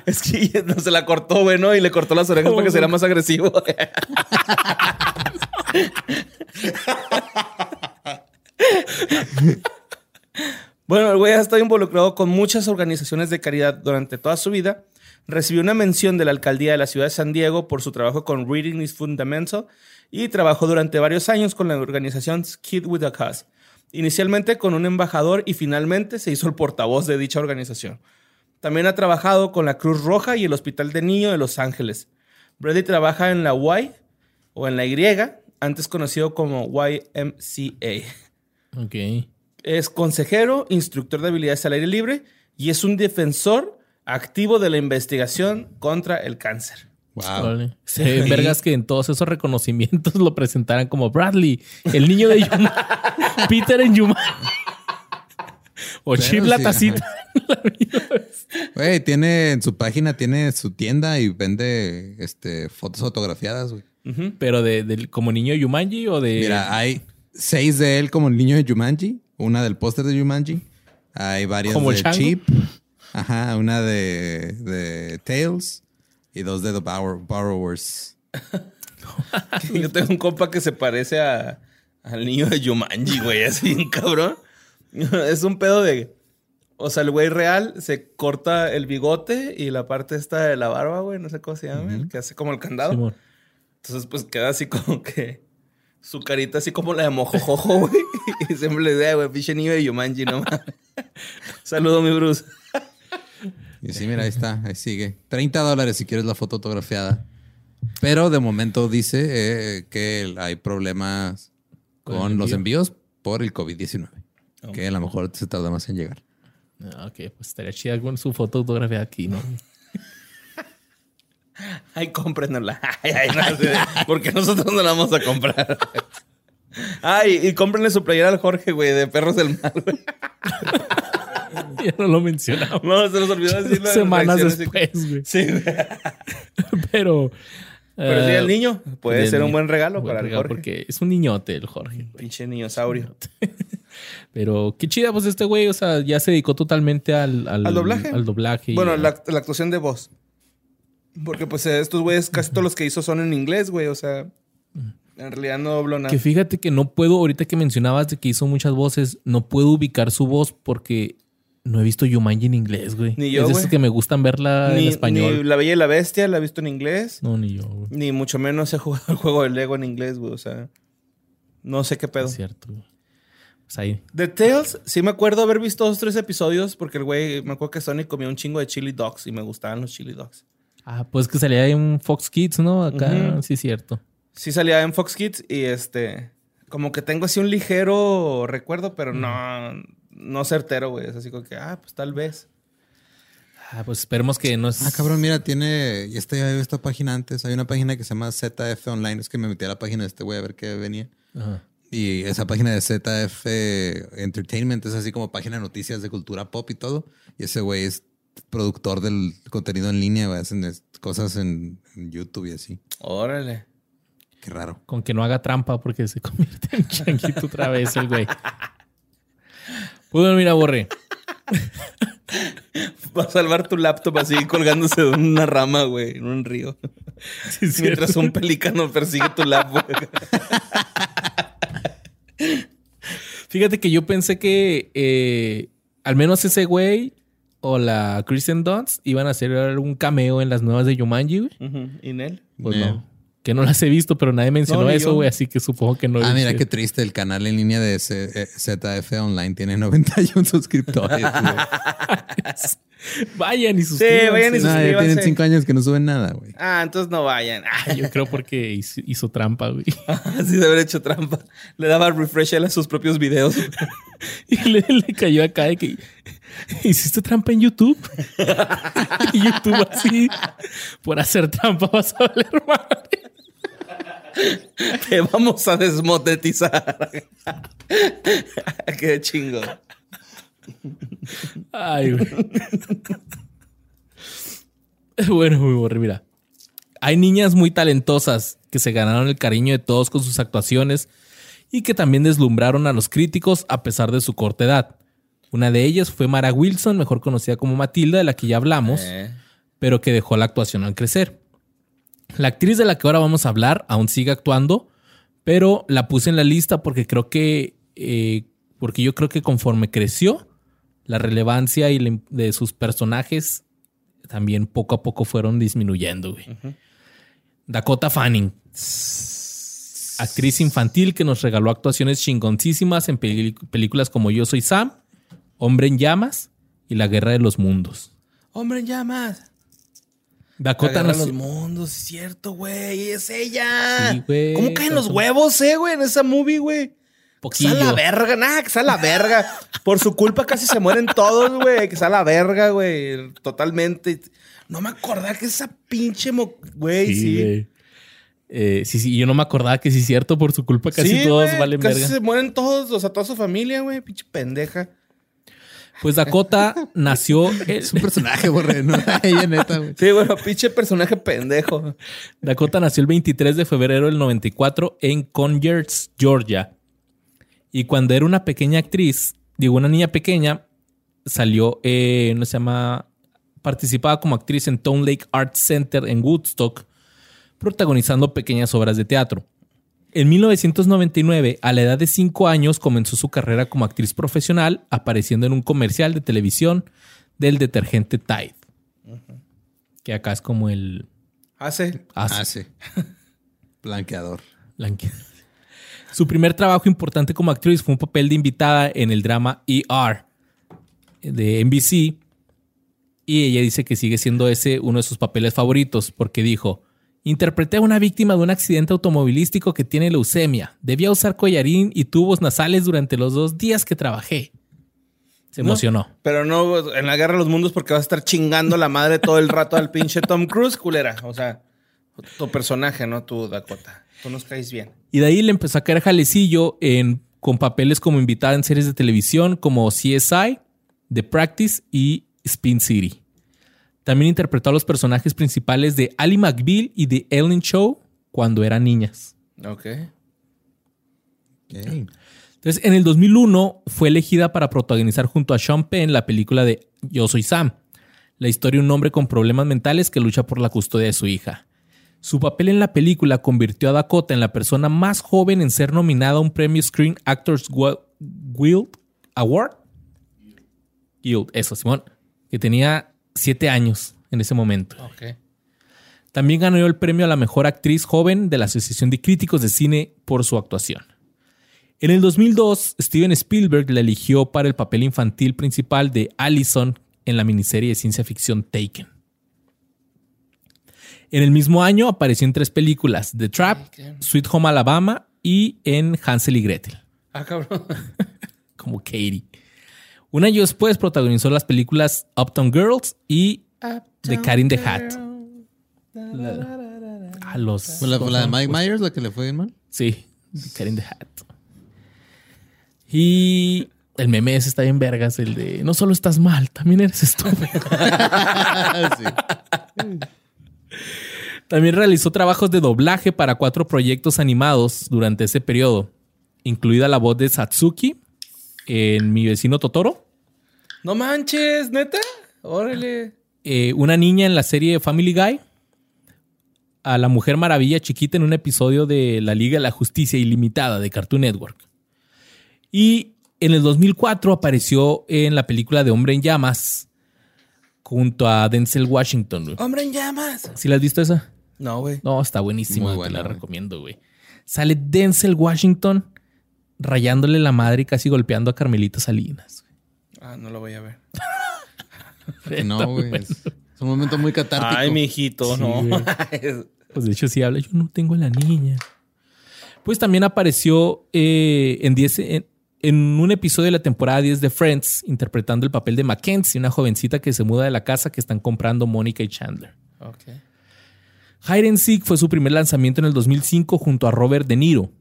C: es que no se la cortó, güey, ¿no? Y le cortó las orejas para que sea más agresivo. bueno, el güey ha estado involucrado con muchas organizaciones de caridad durante toda su vida. Recibió una mención de la alcaldía de la ciudad de San Diego por su trabajo con Reading is Fundamental y trabajó durante varios años con la organización Kid with a Cause, inicialmente con un embajador y finalmente se hizo el portavoz de dicha organización. También ha trabajado con la Cruz Roja y el Hospital de Niño de Los Ángeles. Brady trabaja en la Y o en la Y, antes conocido como YMCA.
B: Ok.
C: Es consejero, instructor de habilidades al aire libre y es un defensor activo de la investigación contra el cáncer.
B: Wow. vergas que en todos esos reconocimientos lo presentaran como Bradley, el niño de Yuma, Peter en Yuma. O Chip la tacita.
D: Güey, tiene en su página, tiene su tienda y vende este, fotos fotografiadas, güey.
B: Pero de, como niño de Yumanji o de.
D: Mira, hay seis de él como el niño de Yumanji, una del póster de Yumanji. Hay varias de Chip. Ajá, una de, de Tails y dos de The Borrowers.
C: Yo tengo un compa que se parece a, al niño de Jumanji, güey, así, cabrón. Es un pedo de. O sea, el güey real se corta el bigote y la parte esta de la barba, güey, no sé cómo se llama, que hace como el candado. Entonces, pues queda así como que su carita así como la de mojojojo, güey. Y siempre le dice, güey, pinche niño de Yumanji, no Saludo, mi Bruce.
D: Y sí, mira, ahí está, ahí sigue. 30 dólares si quieres la foto autografiada. Pero de momento dice eh, que hay problemas con, los envíos por el COVID-19. Que a lo mejor se tarda más en llegar.
B: Ah, ok, pues estaría chida con su foto autografiada aquí, ¿no?
C: Ay, cómprenla. Ay, ay, no, porque nosotros no la vamos a comprar. Ay, y cómprenle su playera al Jorge, güey, de Perros del Mal, güey.
B: ya no lo mencionamos.
C: No, se nos olvidó decirlo.
B: Semanas después, güey.
C: Sí, güey.
B: Pero...
C: Pero sí, el eh, niño puede ser un buen regalo para el Jorge.
B: Porque es un niñote el Jorge.
C: Pinche niñosaurio.
B: Pero qué chida, pues este güey, o sea, ya se dedicó totalmente al, al,
C: doblaje.
B: Al doblaje
C: bueno, la, la, actuación de voz. Porque pues estos güeyes, casi todos los que hizo son en inglés, güey. O sea, en realidad no dobló nada.
B: Que fíjate que no puedo, ahorita que mencionabas de que hizo muchas voces, no puedo ubicar su voz porque no he visto Yumanji en inglés, güey.
C: Ni yo,
B: Es de que me gustan verla en español.
C: Ni La Bella y la Bestia la he visto en inglés.
B: No, ni yo, güey.
C: Ni mucho menos he jugado el juego de Lego en inglés, güey. O sea, no sé qué pedo.
B: Es cierto, güey. Pues ahí.
C: The Tales, sí me acuerdo haber visto dos tres episodios porque el güey, me acuerdo que Sonic comía un chingo de chili dogs y me gustaban los chili dogs.
B: Ah, pues que salía en Fox Kids, ¿no? Acá, sí, cierto.
C: Sí salía en Fox Kids y este, como que tengo así un ligero recuerdo, pero no no certero, güey. Es así como que, ah, pues tal vez.
B: Ah, pues esperemos que no es...
D: Ah, cabrón, mira, tiene... Y este ya esta página antes. Hay una página que se llama ZF Online. Es que me metí a la página de este güey a ver qué venía. Y esa página de ZF Entertainment es así como página de noticias de cultura pop y todo. Y ese güey es productor del contenido en línea, güey. Hacen cosas en, YouTube y así.
C: Órale.
D: Qué raro.
B: Con que no haga trampa porque se convierte en changuito otra vez el güey. Pues mira, Borre.
C: Va a salvar tu laptop así colgándose de una rama, güey, en un río. Mientras un pelícano persigue tu laptop.
B: Fíjate que yo pensé que eh, al menos ese güey o la Kristen Dunst iban a hacer un cameo en las nuevas de Yumanji, güey.
C: ¿Y en él?
B: Pues no. Que no las he visto, pero nadie mencionó eso, güey, así que supongo que no.
D: Ah, mira qué triste. El canal en línea de ZF Online tiene 91 suscriptores.
B: vayan y suscríbanse.
C: Sí, vayan y suscríbanse.
D: tienen 5 años que no suben nada, güey.
C: Ah, entonces no vayan.
B: Ah, yo creo porque hizo, trampa, güey.
C: sí, de haber hecho trampa. Le daba refresh a sus propios videos.
B: y le, cayó acá de que hiciste trampa en YouTube. y YouTube así, por hacer trampa vas a valer madre.
C: Te vamos a desmonetizar. Qué chingo.
B: Ay, güey. Bueno, muy mira. Hay niñas muy talentosas que se ganaron el cariño de todos con sus actuaciones y que también deslumbraron a los críticos a pesar de su corta edad. Una de ellas fue Mara Wilson, mejor conocida como Matilda, de la que ya hablamos, eh. pero que dejó la actuación al crecer. La actriz de la que ahora vamos a hablar aún sigue actuando, pero la puse en la lista porque creo que, eh, porque yo creo que conforme creció, la relevancia y de sus personajes también poco a poco fueron disminuyendo. Dakota Fanning, actriz infantil que nos regaló actuaciones chingoncísimas en películas como Yo Soy Sam, Hombre en Llamas y La Guerra de los Mundos.
C: Hombre en Llamas.
B: Dakota
C: nos... los mundos, es cierto, güey. Es ella. Sí, güey. ¿Cómo caen los huevos, eh, güey, en esa movie, güey?
B: Poquillo.
C: Que sea la verga, nada, que sea la verga. Por su culpa casi se mueren todos, güey. Que sea la verga, güey. Totalmente. No me acordaba que esa pinche güey, sí. Sí.
B: Eh, sí, sí, yo no me acordaba que sí es cierto, por su culpa casi todos valen
C: casi
B: verga.
C: se mueren todos, o sea, toda su familia, güey, pinche pendeja.
B: Pues Dakota nació.
D: Es un personaje, borre, ¿no? Ella neta, güey.
C: Sí, bueno, pinche personaje pendejo.
B: Dakota nació el 23 de febrero del 94 en Conyers, Georgia. Y cuando era una pequeña actriz, digo, una niña pequeña, salió, eh, no se llama, participaba como actriz en Town Lake Art Center en Woodstock, protagonizando pequeñas obras de teatro. En 1999, a la edad de 5 años, comenzó su carrera como actriz profesional, apareciendo en un comercial de televisión del detergente Tide. Que acá es como el...
C: Hace.
D: Hace. Blanqueador.
B: Blanqueador. Su primer trabajo importante como actriz fue un papel de invitada en el drama ER de NBC Y ella dice que sigue siendo ese uno de sus papeles favoritos porque dijo, interpreté a una víctima de un accidente automovilístico que tiene leucemia. Debía usar collarín y tubos nasales durante los dos días que trabajé. Se emocionó.
C: pero no en la guerra de los mundos porque va a estar chingando la madre todo el rato al pinche Tom Cruise, culera. O sea, tu personaje, no tu Dakota. Tú nos caes bien.
B: Y de ahí le empezó a caer jalecillo en, con papeles como invitada en series de televisión como CSI, The Practice y Spin City. También interpretó a los personajes principales de Ali McBeal y de Ellen Show cuando eran niñas.
C: Ok.
B: Entonces, en el 2001 fue elegida para protagonizar junto a Sean Penn la película de Yo Soy Sam, la historia de un hombre con problemas mentales que lucha por la custodia de su hija. Su papel en la película convirtió a Dakota en la persona más joven en ser nominada a un premio Screen Actors Guild Award. Guild, eso, Simón, que tenía siete años en ese momento. También ganó el premio a la mejor actriz joven de la Asociación de Críticos de Cine por su actuación. En el 2002, Steven Spielberg la eligió para el papel infantil principal de Allison en la miniserie de ciencia ficción Taken. En el mismo año apareció en tres películas: The Trap, Sweet Home Alabama y en Hansel y Gretel.
C: Ah, cabrón.
B: Como Katie. Un año después protagonizó las películas Uptown Girls y The Cat in the Hat. a los.
D: ¿La, de Mike Myers la que le fue bien mal?
B: Sí, The Cat in the Hat. Y el meme ese está bien vergas, el de no solo estás mal, también eres estúpido. sí. También realizó trabajos de doblaje para cuatro proyectos animados durante ese periodo, incluida la voz de Satsuki en Mi vecino Totoro.
C: No manches, neta. Órale.
B: Eh, una niña en la serie Family Guy. A la Mujer Maravilla chiquita en un episodio de La Liga de la Justicia Ilimitada de Cartoon Network. Y en el 2004 apareció en la película de Hombre en Llamas junto a Denzel Washington.
C: Hombre en Llamas.
B: ¿Sí la has visto esa?
C: No, güey.
B: No, está buenísima. Te la recomiendo, güey. Sale Denzel Washington rayándole la madre y casi golpeando a Carmelita Salinas.
C: Ah, no lo voy a ver.
D: no, güey. Es, un momento muy catártico.
C: Ay, mi hijito, no.
B: pues de hecho sí habla. Yo no tengo a la niña. Pues también apareció eh, en, en, un episodio de la temporada 10 de Friends, interpretando el papel de Mackenzie, una jovencita que se muda de la casa que están comprando Mónica y Chandler.
C: Okay.
B: Hide and Seek fue su primer lanzamiento en el 2005 junto a Robert De Niro.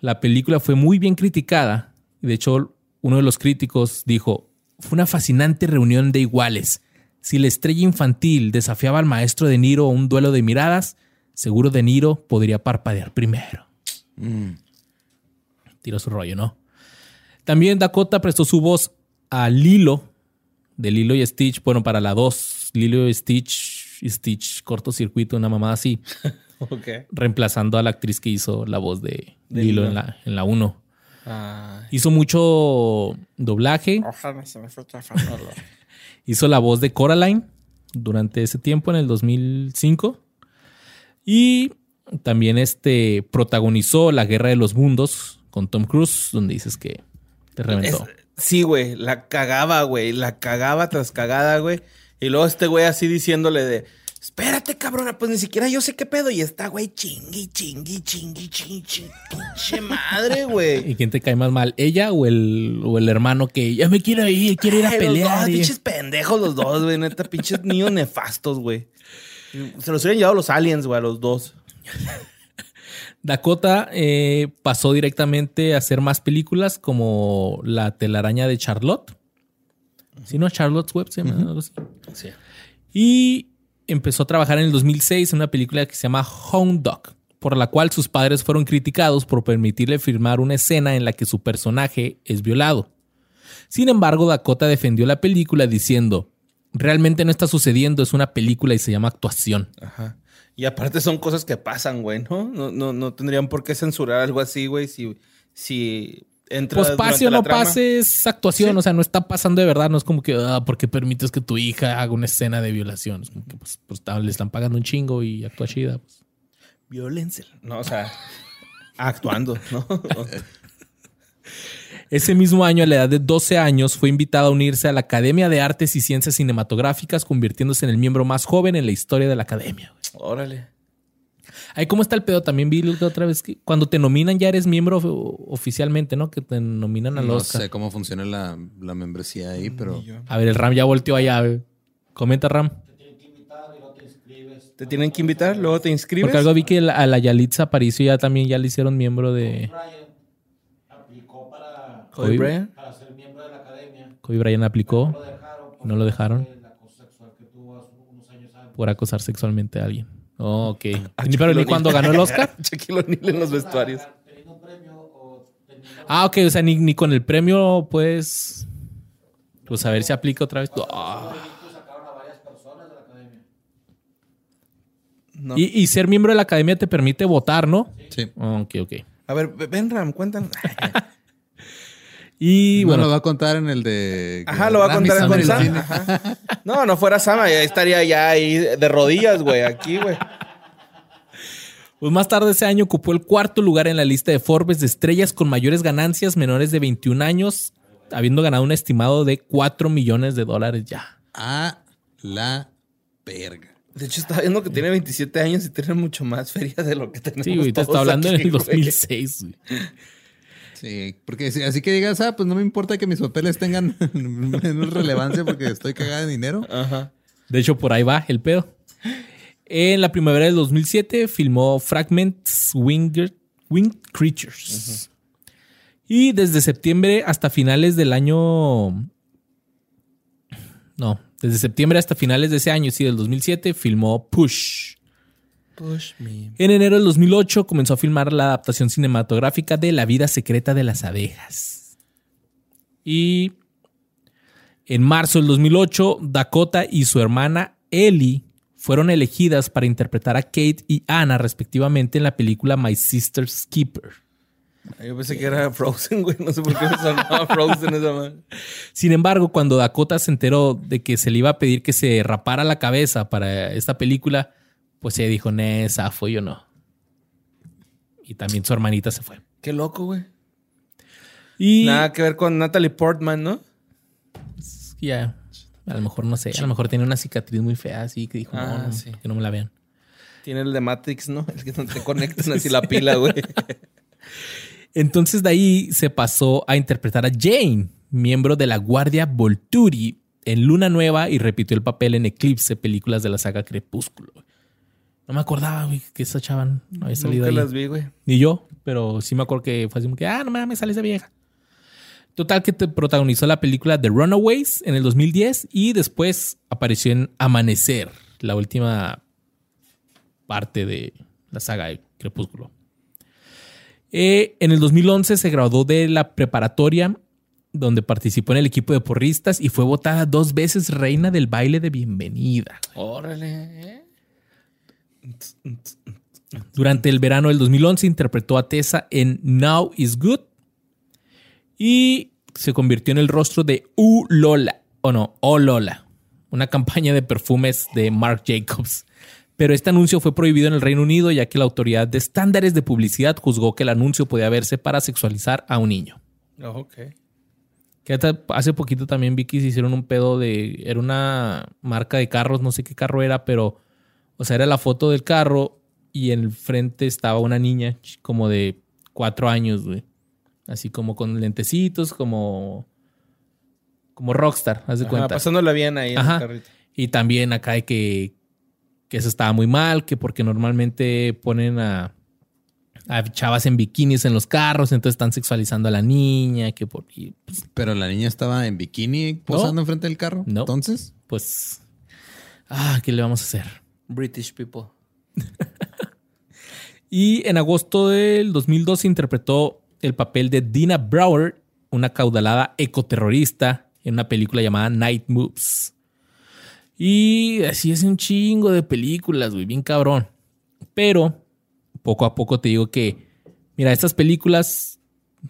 B: La película fue muy bien criticada y de hecho uno de los críticos dijo, fue una fascinante reunión de iguales. Si la estrella infantil desafiaba al maestro De Niro a un duelo de miradas, seguro De Niro podría parpadear primero. Mm. Tiró su rollo, ¿no? También Dakota prestó su voz a Lilo, de Lilo y Stitch, bueno, para la 2, Lilo y Stitch Stitch cortocircuito, una mamada así. Reemplazando a la actriz que hizo la voz de, Lilo en la, en la 1. Hizo mucho doblaje. hizo la voz de Coraline durante ese tiempo, en el 2005. Y también este, protagonizó La Guerra de los Mundos con Tom Cruise, donde dices que te reventó.
C: sí, güey, la cagaba, güey, la cagaba tras cagada, güey. Y luego este güey así diciéndole de, espérate, cabrona, pues ni siquiera yo sé qué pedo. Y está, güey, chingui, chingui, chingui, chingui, pinche madre, güey.
B: ¿Y quién te cae más mal? ¿Ella o el, o el hermano que ya me quiere ir, quiere ir a pelear?
C: Los pinches pendejos los dos, güey, neta, pinches niños nefastos, güey. Se los hubieran llevado los aliens, güey, a los dos.
B: Dakota eh, pasó directamente a hacer más películas como La telaraña de Charlotte si no, Charlotte's Web se llama Sí. Y empezó a trabajar en el 2006 en una película que se llama Home Dog, por la cual sus padres fueron criticados por permitirle filmar una escena en la que su personaje es violado. Sin embargo, Dakota defendió la película diciendo, realmente no está sucediendo, es una película y se llama actuación.
C: Ajá. Y aparte son cosas que pasan, güey, ¿no? No, no, no tendrían por qué censurar algo así, güey, si, si
B: pues pase o no pase es actuación, o sea, no está pasando de verdad, no es como que, ah, porque permites que tu hija haga una escena de violación, es como que pues, pues le están pagando un chingo y actúa chida. Pues.
C: Violencia. No, o sea, actuando, ¿no?
B: Ese mismo año, a la edad de 12 años, fue invitada a unirse a la Academia de Artes y Ciencias Cinematográficas, convirtiéndose en el miembro más joven en la historia de la academia.
C: Órale.
B: Ahí, ¿cómo está el pedo? También vi otra vez que cuando te nominan ya eres miembro oficialmente, ¿no? Que te nominan al Oscar.
D: No sé cómo funciona la, membresía ahí, pero.
B: A ver, el Ram ya volteó allá. Comenta, Ram.
C: Te tienen que invitar y luego te inscribes. Te tienen que invitar, luego te inscribes.
B: Porque algo vi que a la Yalitza Aparicio ya también ya le hicieron miembro de.
C: Kobe Bryant.
B: Para ser miembro de la academia. Kobe Bryant aplicó. No lo dejaron. Por acosar sexualmente a alguien. Oh, ok. Ah, ¿Ni, pero ni cuando ganó el Oscar?
C: Shaquille O'Neal en los vestuarios.
B: Ah, ok. O sea, ni, ni con el premio, pues... Pues a ver si aplica otra vez. Y, y, ser miembro de la academia te permite votar, ¿no?
D: Sí.
B: Ok, ok.
C: A ver, ven, Ram, cuéntanos.
B: Y
D: bueno, lo va a contar en el de.
C: Ajá, lo va a contar en el Sam. No, no fuera Sama, ya estaría ya ahí de rodillas, güey, aquí, güey.
B: Pues más tarde ese año ocupó el cuarto lugar en la lista de Forbes de estrellas con mayores ganancias menores de 21 años, habiendo ganado un estimado de 4 millones de dólares ya.
D: A la verga.
C: De hecho, está viendo que tiene 27 años y tiene mucho más feria de lo que tenemos.
B: Sí, ahorita está hablando en el 2006. Güey.
D: Sí, porque así que digas, ah, pues no me importa que mis papeles tengan menos relevancia porque estoy cagada de dinero.
B: Ajá. De hecho, por ahí va el pedo. En la primavera del 2007 filmó Fragments Winged, Creatures. Y desde septiembre hasta finales del año... No, desde septiembre hasta finales de ese año, sí, del 2007, filmó Push. En enero del 2008 comenzó a filmar la adaptación cinematográfica de La vida secreta de las abejas. Y en marzo del 2008, Dakota y su hermana Ellie fueron elegidas para interpretar a Kate y Anna respectivamente en la película My Sister's Keeper.
C: Yo pensé que era Frozen, güey. No sé por qué se llamaba Frozen esa madre.
B: Sin embargo, cuando Dakota se enteró de que se le iba a pedir que se rapara la cabeza para esta película, pues ella dijo, Nessa, fue yo no. Y también su hermanita se fue.
C: Qué loco, güey. Y... Nada que ver con Natalie Portman, ¿no?
B: Ya. A lo mejor no sé. A lo mejor tiene una cicatriz muy fea, así que dijo, no, ah, que no me la vean.
C: Tiene el de Matrix, ¿no? El que no te conectan así la pila, güey.
B: Entonces de ahí se pasó a interpretar a Jane, miembro de la Guardia Volturi, en Luna Nueva y repitió el papel en Eclipse, películas de la saga Crepúsculo. No me acordaba, güey, que esa chava no había salido
C: Nunca las vi, güey.
B: Ni yo, pero sí me acuerdo que fue así como que, ah, no mames, sale esa vieja. Total que te protagonizó la película The Runaways en el 2010 y después apareció en Amanecer, la última parte de la saga de Crepúsculo. Eh, en el 2011 se graduó de la preparatoria donde participó en el equipo de porristas y fue votada dos veces reina del baile de bienvenida.
C: Órale.
B: Durante el verano del 2011 interpretó a Tessa en Now is Good y se convirtió en el rostro de U Lola, o no, O Lola, una campaña de perfumes de Marc Jacobs. Pero este anuncio fue prohibido en el Reino Unido ya que la autoridad de estándares de publicidad juzgó que el anuncio podía verse para sexualizar a un niño.
C: Oh,
B: que hace poquito también vi que se hicieron un pedo de. Era una marca de carros, no sé qué carro era, pero o sea, era la foto del carro y en el frente estaba una niña como de cuatro años, güey. Así como con lentecitos, como. Como rockstar, haz de Ajá, cuenta.
C: Pasándola bien ahí en el carrito.
B: Y también acá de que, que eso estaba muy mal, que porque normalmente ponen a, a chavas en bikinis en los carros, entonces están sexualizando a la niña, que por...
D: Pues Pero la niña estaba en bikini posando enfrente del carro.
B: No.
D: Entonces.
B: Pues. Ah, ¿qué le vamos a hacer?
C: British people.
B: y en agosto del 2012 interpretó el papel de Dina Brower, una caudalada ecoterrorista, en una película llamada Night Moves. Y así es un chingo de películas, güey, bien cabrón. Pero poco a poco te digo que, mira, estas películas,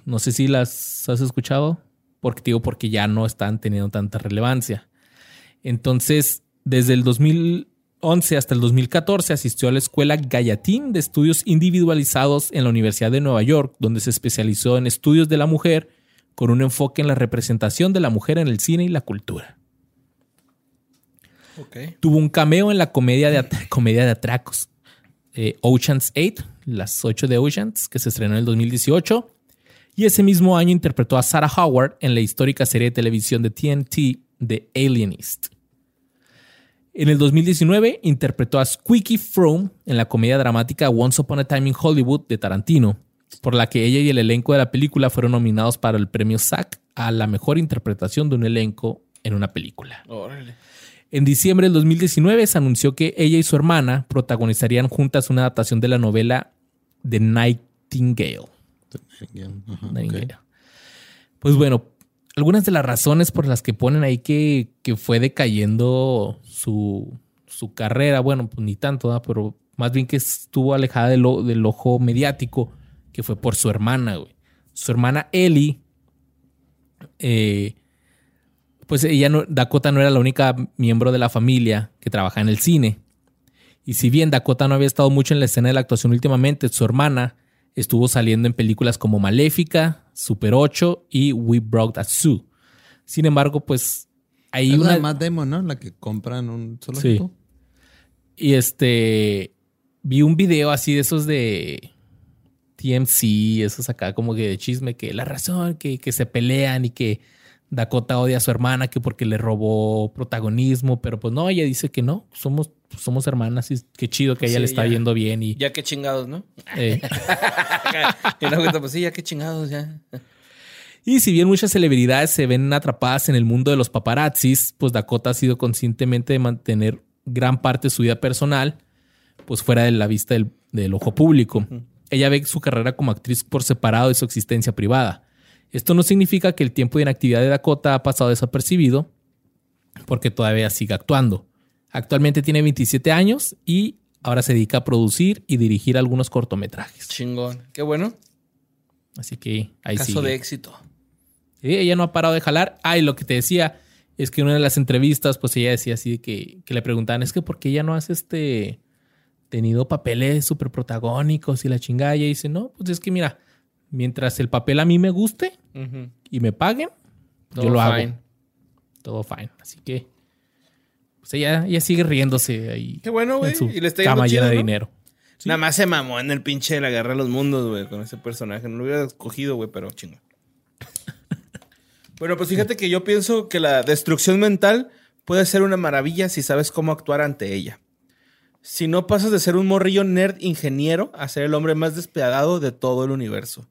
B: no sé si las has escuchado, porque te digo porque ya no están teniendo tanta relevancia. Entonces, desde el 2000, 2011 hasta el 2014 asistió a la escuela Gallatin de estudios individualizados en la Universidad de Nueva York, donde se especializó en estudios de la mujer con un enfoque en la representación de la mujer en el cine y la cultura. Tuvo un cameo en la comedia de, comedia de atracos eh, Ocean's 8, las 8 de Oceans, que se estrenó en el 2018. Y ese mismo año interpretó a Sarah Howard en la histórica serie de televisión de TNT The Alienist. En el 2019 interpretó a Squeaky Fromm en la comedia dramática Once Upon a Time in Hollywood de Tarantino, por la que ella y el elenco de la película fueron nominados para el premio SAG a la mejor interpretación de un elenco en una película. En diciembre del 2019 se anunció que ella y su hermana protagonizarían juntas una adaptación de la novela The Nightingale. Nightingale. Pues bueno, algunas de las razones por las que ponen ahí que, fue decayendo su, carrera, bueno, pues ni tanto, pero más bien que estuvo alejada del, del ojo mediático, que fue por su hermana, güey. Su hermana Ellie, eh, pues ella no, Dakota no era la única miembro de la familia que trabaja en el cine. Y si bien Dakota no había estado mucho en la escena de la actuación últimamente, su hermana estuvo saliendo en películas como Maléfica, Super 8 y We Broke a Zoo. Sin embargo, pues hay una...
D: más demo, ¿no? La que compran un solo
B: sí. Y este... Vi un video así de esos de TMC, esos acá como que de chisme, que la razón, que, que se pelean y que Dakota odia a su hermana, que porque le robó protagonismo, pero pues no, ella dice que no, somos, somos hermanas y qué chido que a ella le está yendo bien. Y,
C: ya qué chingados, ¿no? Eh. y pues sí, ya qué chingados, ya.
B: Y si bien muchas celebridades se ven atrapadas en el mundo de los paparazzis, pues Dakota ha sido conscientemente de mantener gran parte de su vida personal, pues fuera de la vista del, ojo público. Ella ve su carrera como actriz por separado de su existencia privada. Esto no significa que el tiempo de inactividad de Dakota ha pasado desapercibido, porque todavía sigue actuando. Actualmente tiene 27 años y ahora se dedica a producir y dirigir algunos cortometrajes.
C: Chingón, qué bueno.
B: Así que ahí
C: Caso de éxito
B: ella no ha parado de jalar. Ah, y lo que te decía es que en una de las entrevistas, pues ella decía así que, que le preguntaban, es que ¿por qué ella no hace este tenido papeles súper protagónicos y la chingada? Y ella dice, no, pues es que mira, mientras el papel a mí me guste y me paguen, yo lo hago. Todo fine. Así que, pues ella, ella sigue riéndose ahí.
C: Qué bueno, güey. Y le está
B: cama llena de dinero.
C: Nada más se mamó en el pinche de la guerra de los mundos, güey, con ese personaje. No lo hubiera escogido, güey, pero chingo. Bueno, pues fíjate que yo pienso que la destrucción mental puede ser una maravilla si sabes cómo actuar ante ella. Si no pasas de ser un morrillo nerd ingeniero a ser el hombre más despiadado de todo el universo.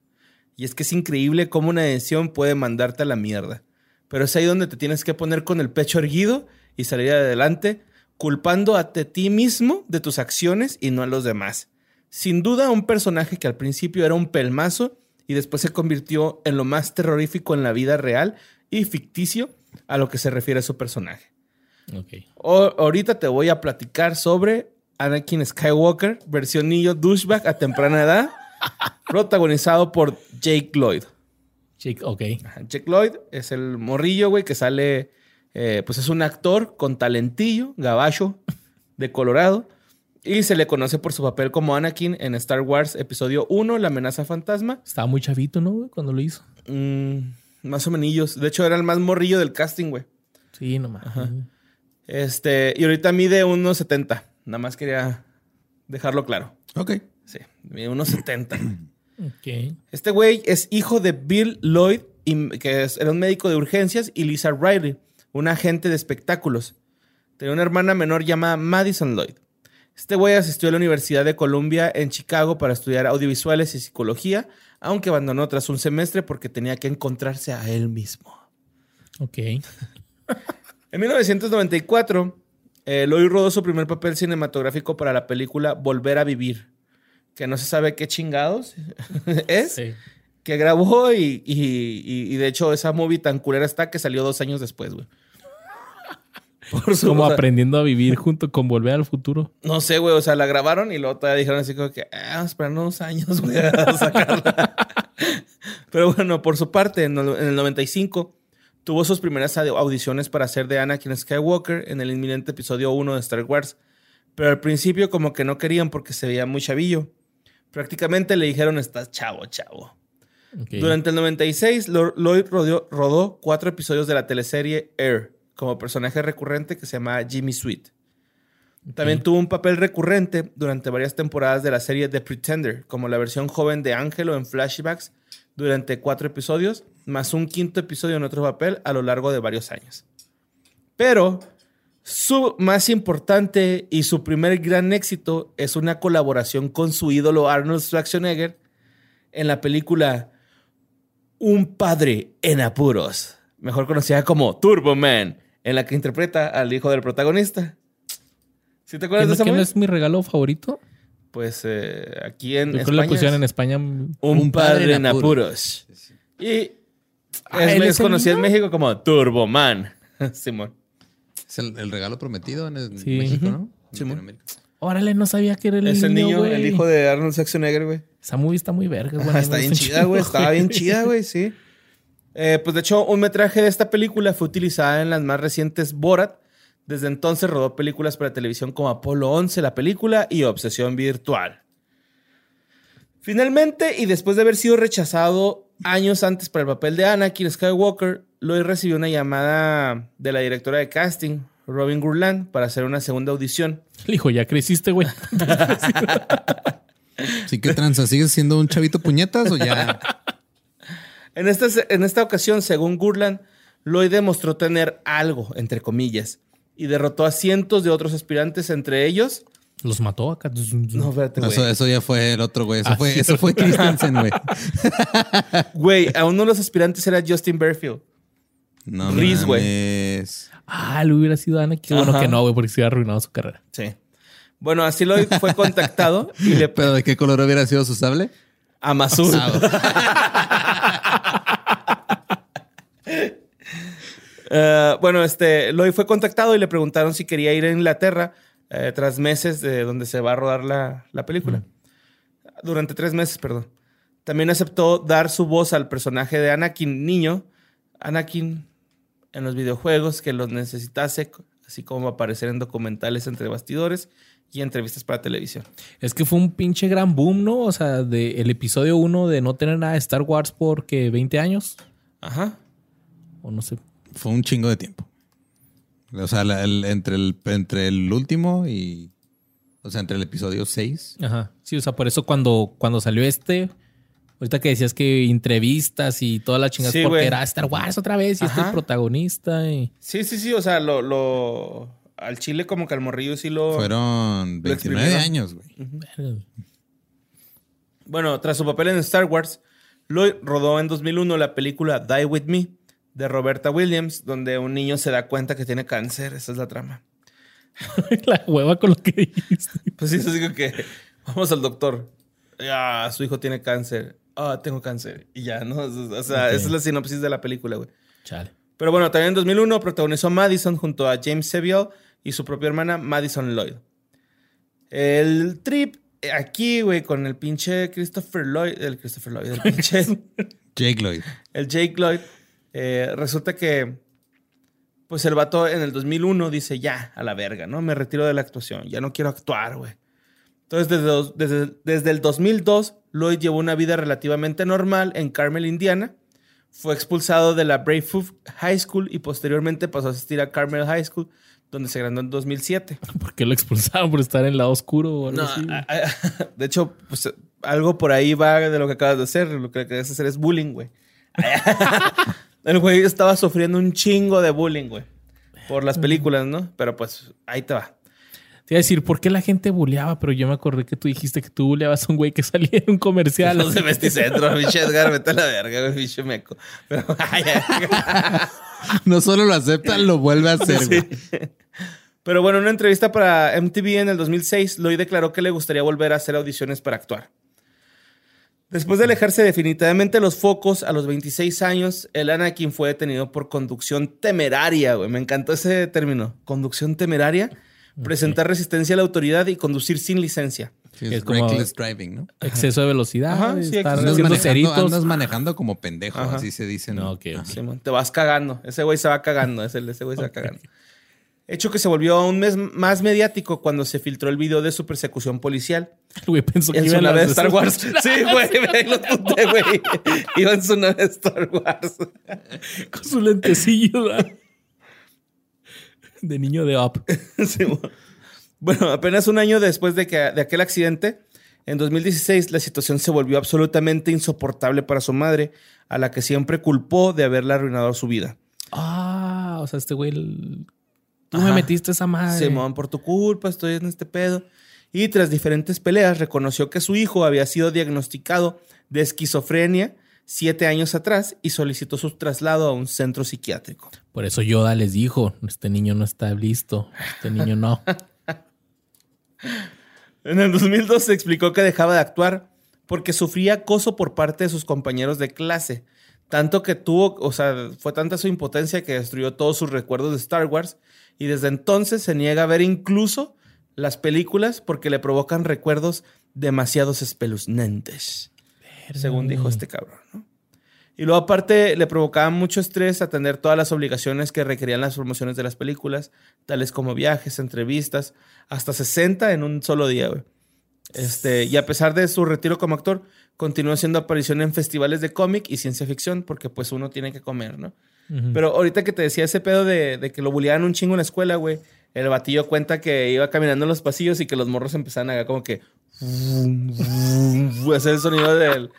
C: Y es que es increíble cómo una decisión puede mandarte a la mierda. Pero es ahí donde te tienes que poner con el pecho erguido y salir adelante, culpando a ti mismo de tus acciones y no a los demás. Sin duda, un personaje que al principio era un pelmazo y después se convirtió en lo más terrorífico en la vida real y ficticio a lo que se refiere a su personaje.
B: Okay.
C: ahorita te voy a platicar sobre Anakin Skywalker, versión niño douchebag a temprana edad, protagonizado por Jake Lloyd.
B: Jake, ok.
C: Jake Lloyd es el morrillo, güey, que sale, eh, pues es un actor con talentillo, gabacho, de Colorado y se le conoce por su papel como Anakin en Star Wars Episodio 1, La amenaza fantasma.
B: Estaba muy chavito, ¿no, güey? Cuando lo hizo.
C: Mm, más o menos. De hecho, era el más morrillo del casting, güey.
B: Sí, nomás.
C: Este, y ahorita mide 1.70. Nada más quería dejarlo claro.
D: Ok.
C: Sí, mide 1.70.
B: ok.
C: Este güey es hijo de Bill Lloyd, que era un médico de urgencias, y Lisa Riley, un agente de espectáculos. Tenía una hermana menor llamada Madison Lloyd. Este güey asistió a la Universidad de Columbia en Chicago para estudiar audiovisuales y psicología, aunque abandonó tras un semestre porque tenía que encontrarse a él mismo.
B: Ok.
C: en 1994, eh, Lloyd rodó su primer papel cinematográfico para la película Volver a Vivir, que no se sabe qué chingados es, que grabó y, y, de hecho esa movie tan culera está que salió dos años después, güey.
B: Como aprendiendo a vivir junto con Volver al Futuro.
C: No sé, güey. O sea, la grabaron y luego todavía dijeron así como que, ah, esperar unos años, güey, a sacarla. Pero bueno, por su parte, en el 95 tuvo sus primeras audiciones para ser de Anakin Skywalker en el inminente episodio 1 de Star Wars. Pero al principio como que no querían porque se veía muy chavillo. Prácticamente le dijeron, estás chavo, chavo. Durante el 96, Lloyd rodó, cuatro episodios de la teleserie Air como personaje recurrente que se llama Jimmy Sweet. También tuvo un papel recurrente durante varias temporadas de la serie The Pretender, como la versión joven de Angelo en flashbacks durante cuatro episodios, más un quinto episodio en otro papel a lo largo de varios años. Pero su más importante y su primer gran éxito es una colaboración con su ídolo Arnold Schwarzenegger en la película Un padre en apuros, mejor conocida como Turbo Man, en la que interpreta al hijo del protagonista.
B: ¿Sí te acuerdas de esa ¿Quién es mi regalo favorito?
C: Pues eh, aquí en
B: España. España. pusieron en España?
C: Un, padre, en apuros. Y ah, es, conocido en México como Turboman. Simón.
D: Es el, regalo prometido en, México, ¿no?
B: Simón. Órale, no sabía que era el
C: Es el niño, el hijo de Arnold Schwarzenegger, güey.
B: Esa movie está muy verga,
C: güey. está bien chida, güey. Estaba bien chida, güey, sí. Eh, pues de hecho, un metraje de esta película fue utilizada en las más recientes Borat, desde entonces rodó películas para televisión como Apolo 11, la película, y Obsesión Virtual. Finalmente, y después de haber sido rechazado años antes para el papel de Anakin Skywalker, Lloyd recibió una llamada de la directora de casting, Robin Gurland, para hacer una segunda audición.
B: Le dijo, ya creciste, güey.
D: sí, que tranza, ¿sigues siendo un chavito puñetas o ya?
C: En, esta, en esta ocasión, según Gurland, Lloyd demostró tener algo, entre comillas, y derrotó a cientos de otros aspirantes, entre ellos.
B: Los mató acá.
D: No, espérate, güey. Eso, ya fue el otro, güey. Eso, ah, fue, eso fue Christensen, güey.
C: Güey, a uno de los aspirantes era Justin Berfield.
D: No Reese, güey.
B: Ah, lo hubiera sido Ana. Qué bueno que no, güey, porque se hubiera arruinado su carrera.
C: Sí. Bueno, así lo fue contactado. y le...
D: ¿Pero de qué color hubiera sido su sable?
C: Amazul. Eh, bueno, este, Lloyd fue contactado y le preguntaron si quería ir a Inglaterra eh, tras meses de donde se va a rodar la, película. Durante tres meses, perdón. También aceptó dar su voz al personaje de Anakin niño, Anakin en los videojuegos que los necesitase, así como aparecer en documentales entre bastidores y entrevistas para televisión.
B: Es que fue un pinche gran boom, ¿no? O sea, de el episodio 1 de no tener nada de Star Wars por que 20 años.
C: Ajá.
B: O no sé
D: fue un chingo de tiempo. O sea, entre, el, entre el último y. O sea, entre el episodio 6.
B: Ajá. Sí, o sea, por eso cuando, cuando salió este. Ahorita que decías que entrevistas y toda la chingada porque era Star Wars otra vez y este el protagonista. Y...
C: Sí, sí, sí. O sea, lo, lo. Al Chile, como que al morrillo sí lo.
D: Fueron 29 años, güey.
C: Bueno, tras su papel en Star Wars, Lloyd rodó en 2001 la película Die With Me de Roberta Williams, donde un niño se da cuenta que tiene cáncer. Esa es la trama.
B: la hueva con lo que dijiste.
C: Pues sí, eso digo que vamos al doctor. Ah, su hijo tiene cáncer. Ah, tengo cáncer. Y ya, ¿no? O sea, esa es la sinopsis de la película, güey.
B: Chale.
C: Pero bueno, también en 2001 protagonizó Madison junto a James Seville y su propia hermana Madison Lloyd. El trip aquí, güey, con el pinche Christopher Lloyd, el Christopher Lloyd, el pinche
D: Jake Lloyd.
C: El Jake Lloyd eh, resulta que, pues el vato en el 2001 dice, ya, a la verga, ¿no? Me retiro de la actuación, ya no quiero actuar, güey. Entonces, desde, desde, desde, el 2002, Lloyd llevó una vida relativamente normal en Carmel, Indiana. Fue expulsado de la Brayfoot High School y posteriormente pasó a asistir a Carmel High School, donde se graduó en 2007.
B: ¿Por qué lo expulsaron? ¿Por estar en lado oscuro o algo así?
C: De hecho, pues algo por ahí va de lo que acabas de hacer. Lo que acabas de hacer es bullying, güey. El güey estaba sufriendo un chingo de bullying, güey. Por las películas, ¿no? Pero pues ahí te va.
B: Te iba a decir, ¿por qué la gente bulleaba? Pero yo me acordé que tú dijiste que tú bulleabas a un güey que salía en un comercial.
C: Los de Vesticentro, pinche Edgar, vete a la verga, güey, pinche meco. Pero,
D: no solo lo acepta, lo vuelve a hacer, güey.
C: Pero bueno, en una entrevista para MTV en el 2006, Lloyd declaró que le gustaría volver a hacer audiciones para actuar. Después de alejarse definitivamente de los focos a los 26 años, el Anakin fue detenido por conducción temeraria, güey. Me encantó ese término. Conducción temeraria. Presentar resistencia a la autoridad y conducir sin licencia.
D: es, reckless driving, ¿no?
B: Exceso de velocidad. Ajá, sí,
D: andas, manejando, andas manejando como pendejo, así se dice.
B: No,
C: te vas cagando. Ese güey se va cagando. Ese, ese güey se va cagando. Hecho que se volvió aún más mediático cuando se filtró el video de su persecución policial.
B: Güey, pensó que
C: en su nave de Star Wars. sí, güey, lo puté, güey. Iba en su nave de Star Wars.
B: Con su lentecillo, De niño de Up. sí,
C: bueno, apenas un año después de, que, de aquel accidente, en 2016 la situación se volvió absolutamente insoportable para su madre, a la que siempre culpó de haberle arruinado su vida.
B: Ah, o sea, este güey, tú me metiste esa madre.
C: Simón, por tu culpa estoy en este pedo. Y tras diferentes peleas reconoció que su hijo había sido diagnosticado de esquizofrenia siete años atrás y solicitó su traslado a un centro psiquiátrico.
B: Por eso Yoda les dijo, este niño no está listo, este niño no.
C: En el 2002 se explicó que dejaba de actuar porque sufría acoso por parte de sus compañeros de clase. Tanto que tuvo, o sea, fue tanta su impotencia que destruyó todos sus recuerdos de Star Wars y desde entonces se niega a ver incluso las películas porque le provocan recuerdos demasiados espeluznantes. Según dijo este cabrón, ¿no? Y luego aparte le provocaba mucho estrés atender todas las obligaciones que requerían las promociones de las películas, tales como viajes, entrevistas, hasta 60 en un solo día, güey. Este, y a pesar de su retiro como actor, continuó haciendo aparición en festivales de cómic y ciencia ficción, porque pues uno tiene que comer, ¿no? Pero ahorita que te decía ese pedo de, que lo bulleaban un chingo en la escuela, güey, el batillo cuenta que iba caminando en los pasillos y que los morros empezaban a como que hacer el sonido del,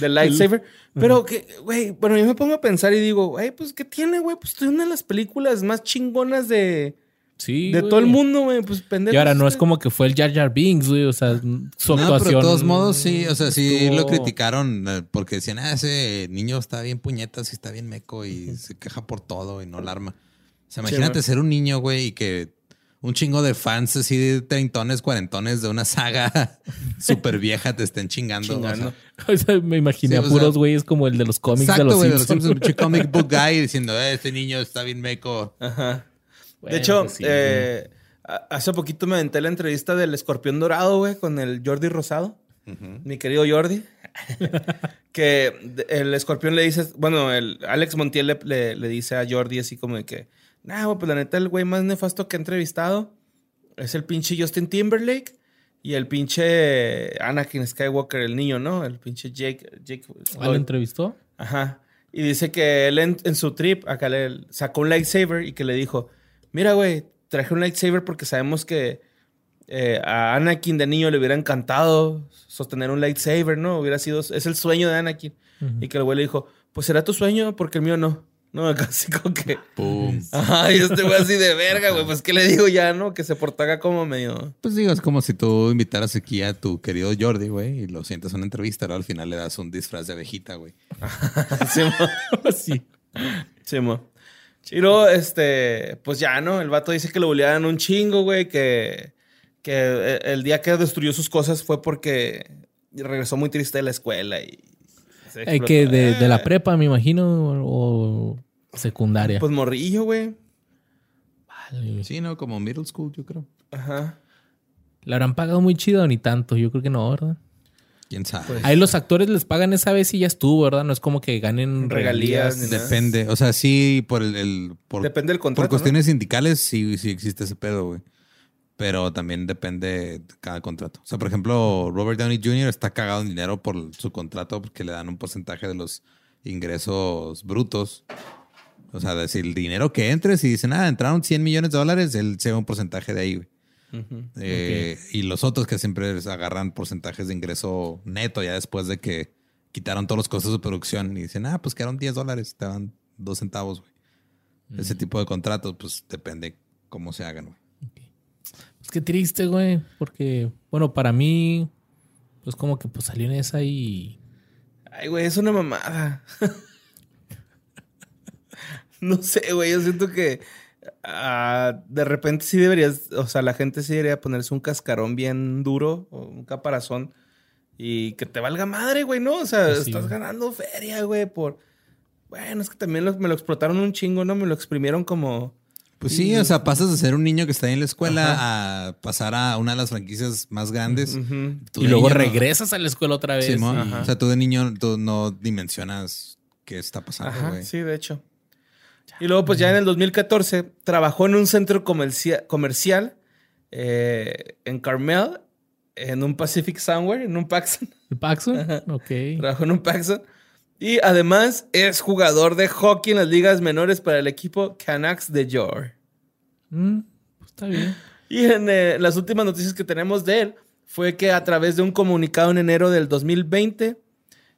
C: del lightsaber. Pero que, güey, bueno, yo me pongo a pensar y digo, güey, pues, ¿qué tiene, güey? Pues estoy una de las películas más chingonas de... Sí, de todo el mundo, güey, pues pendejo.
B: Y ahora no es como que fue el Jar Jar Binks, güey, o sea, su no, actuación. Pero
D: de todos modos, sí, o sea, sí lo criticaron eh, porque decían, ah, ese niño está bien puñetas y está bien meco y se queja por todo y no alarma. O sea, imagínate ser un niño, güey, y que un chingo de fans así de treintones, cuarentones de una saga súper vieja te estén chingando.
B: O sea, me imaginé a puros güeyes como el de los cómics de los Simpsons. De
D: los comic book guy diciendo, eh, este niño está bien meco.
C: Ajá. De hecho, pues eh, hace poquito me aventé la entrevista del escorpión dorado, güey, con el Jordi Rosado. Mi querido Jordi. que el escorpión le dice, bueno, el Alex Montiel le, le dice a Jordi así como de que Nah, pues la neta, el güey más nefasto que he entrevistado es el pinche Justin Timberlake y el pinche Anakin Skywalker, el niño, ¿no? El pinche Jake. Jake
B: ¿Ah, ¿Lo entrevistó?
C: Ajá. Y dice que él en, su trip acá le sacó un lightsaber y que le dijo: Mira, güey, traje un lightsaber porque sabemos que eh, a Anakin de niño le hubiera encantado sostener un lightsaber, ¿no? Hubiera sido. Es el sueño de Anakin. Y que el güey le dijo: Pues será tu sueño porque el mío no. No, casi como que. ¡Pum! Ay, este güey así de verga, güey. Pues, ¿qué le digo ya, no? Que se portaga como medio.
D: Pues digo, es como si tú invitaras aquí a tu querido Jordi, güey, y lo sientes en una entrevista, ¿no? Al final le das un disfraz de abejita, güey.
C: sí, mo. sí. Sí, mo. Y luego, este, pues ya, ¿no? El vato dice que lo bulleaban un chingo, güey, que, que el día que destruyó sus cosas fue porque regresó muy triste de la escuela y.
B: Hay que de, de, la prepa, me imagino, o Secundaria.
C: Pues morrillo, güey.
D: Vale. Sí, ¿no? Como middle school, yo creo.
C: Ajá.
B: ¿Le habrán pagado muy chido ni tanto? Yo creo que no, ¿verdad?
D: ¿Quién sabe?
B: Pues, Ahí los actores les pagan esa vez y ya estuvo, ¿verdad? No es como que ganen regalías.
D: Depende. O sea, sí, por el... por,
C: depende del contrato,
D: Por cuestiones sindicales sí, sí existe ese pedo, güey. Pero también depende de cada contrato. O sea, por ejemplo, Robert Downey Jr. está cagado en dinero por su contrato porque le dan un porcentaje de los ingresos brutos o sea, decir, el dinero que entres y dicen, ah, entraron 100 millones de dólares, él se va un porcentaje de ahí, güey. Eh, y los otros que siempre agarran porcentajes de ingreso neto ya después de que quitaron todos los costos de producción y dicen, ah, pues quedaron 10 dólares, te dan 2 centavos, güey. Ese tipo de contratos, pues depende cómo se hagan, güey.
B: Pues qué triste, güey, porque, bueno, para mí, pues como que pues salió en esa y...
C: Ay, güey, es una mamada. No sé, güey. Yo siento que ah, de repente sí deberías, o sea, la gente sí debería ponerse un cascarón bien duro o un caparazón y que te valga madre, güey, ¿no? O sea, pues estás ganando feria, güey, por... Bueno, es que también me lo explotaron un chingo, ¿no? Me lo exprimieron como...
D: Pues sí, o sea, pasas de ser un niño que está en la escuela a pasar a una de las franquicias más grandes.
B: Y luego regresas a la escuela otra vez. Sí,
D: o sea, tú de niño tú no dimensionas qué está pasando, güey.
C: Sí, de hecho. Y luego, pues ya en el 2014, trabajó en un centro comercial eh, en Carmel, en un Pacific Somewhere, en un Paxson.
B: ¿El Paxson? Ok.
C: Trabajó en un Paxson. Y además es jugador de hockey en las ligas menores para el equipo Canucks de York.
B: Mm, pues está bien.
C: Y en eh, las últimas noticias que tenemos de él fue que a través de un comunicado en enero del 2020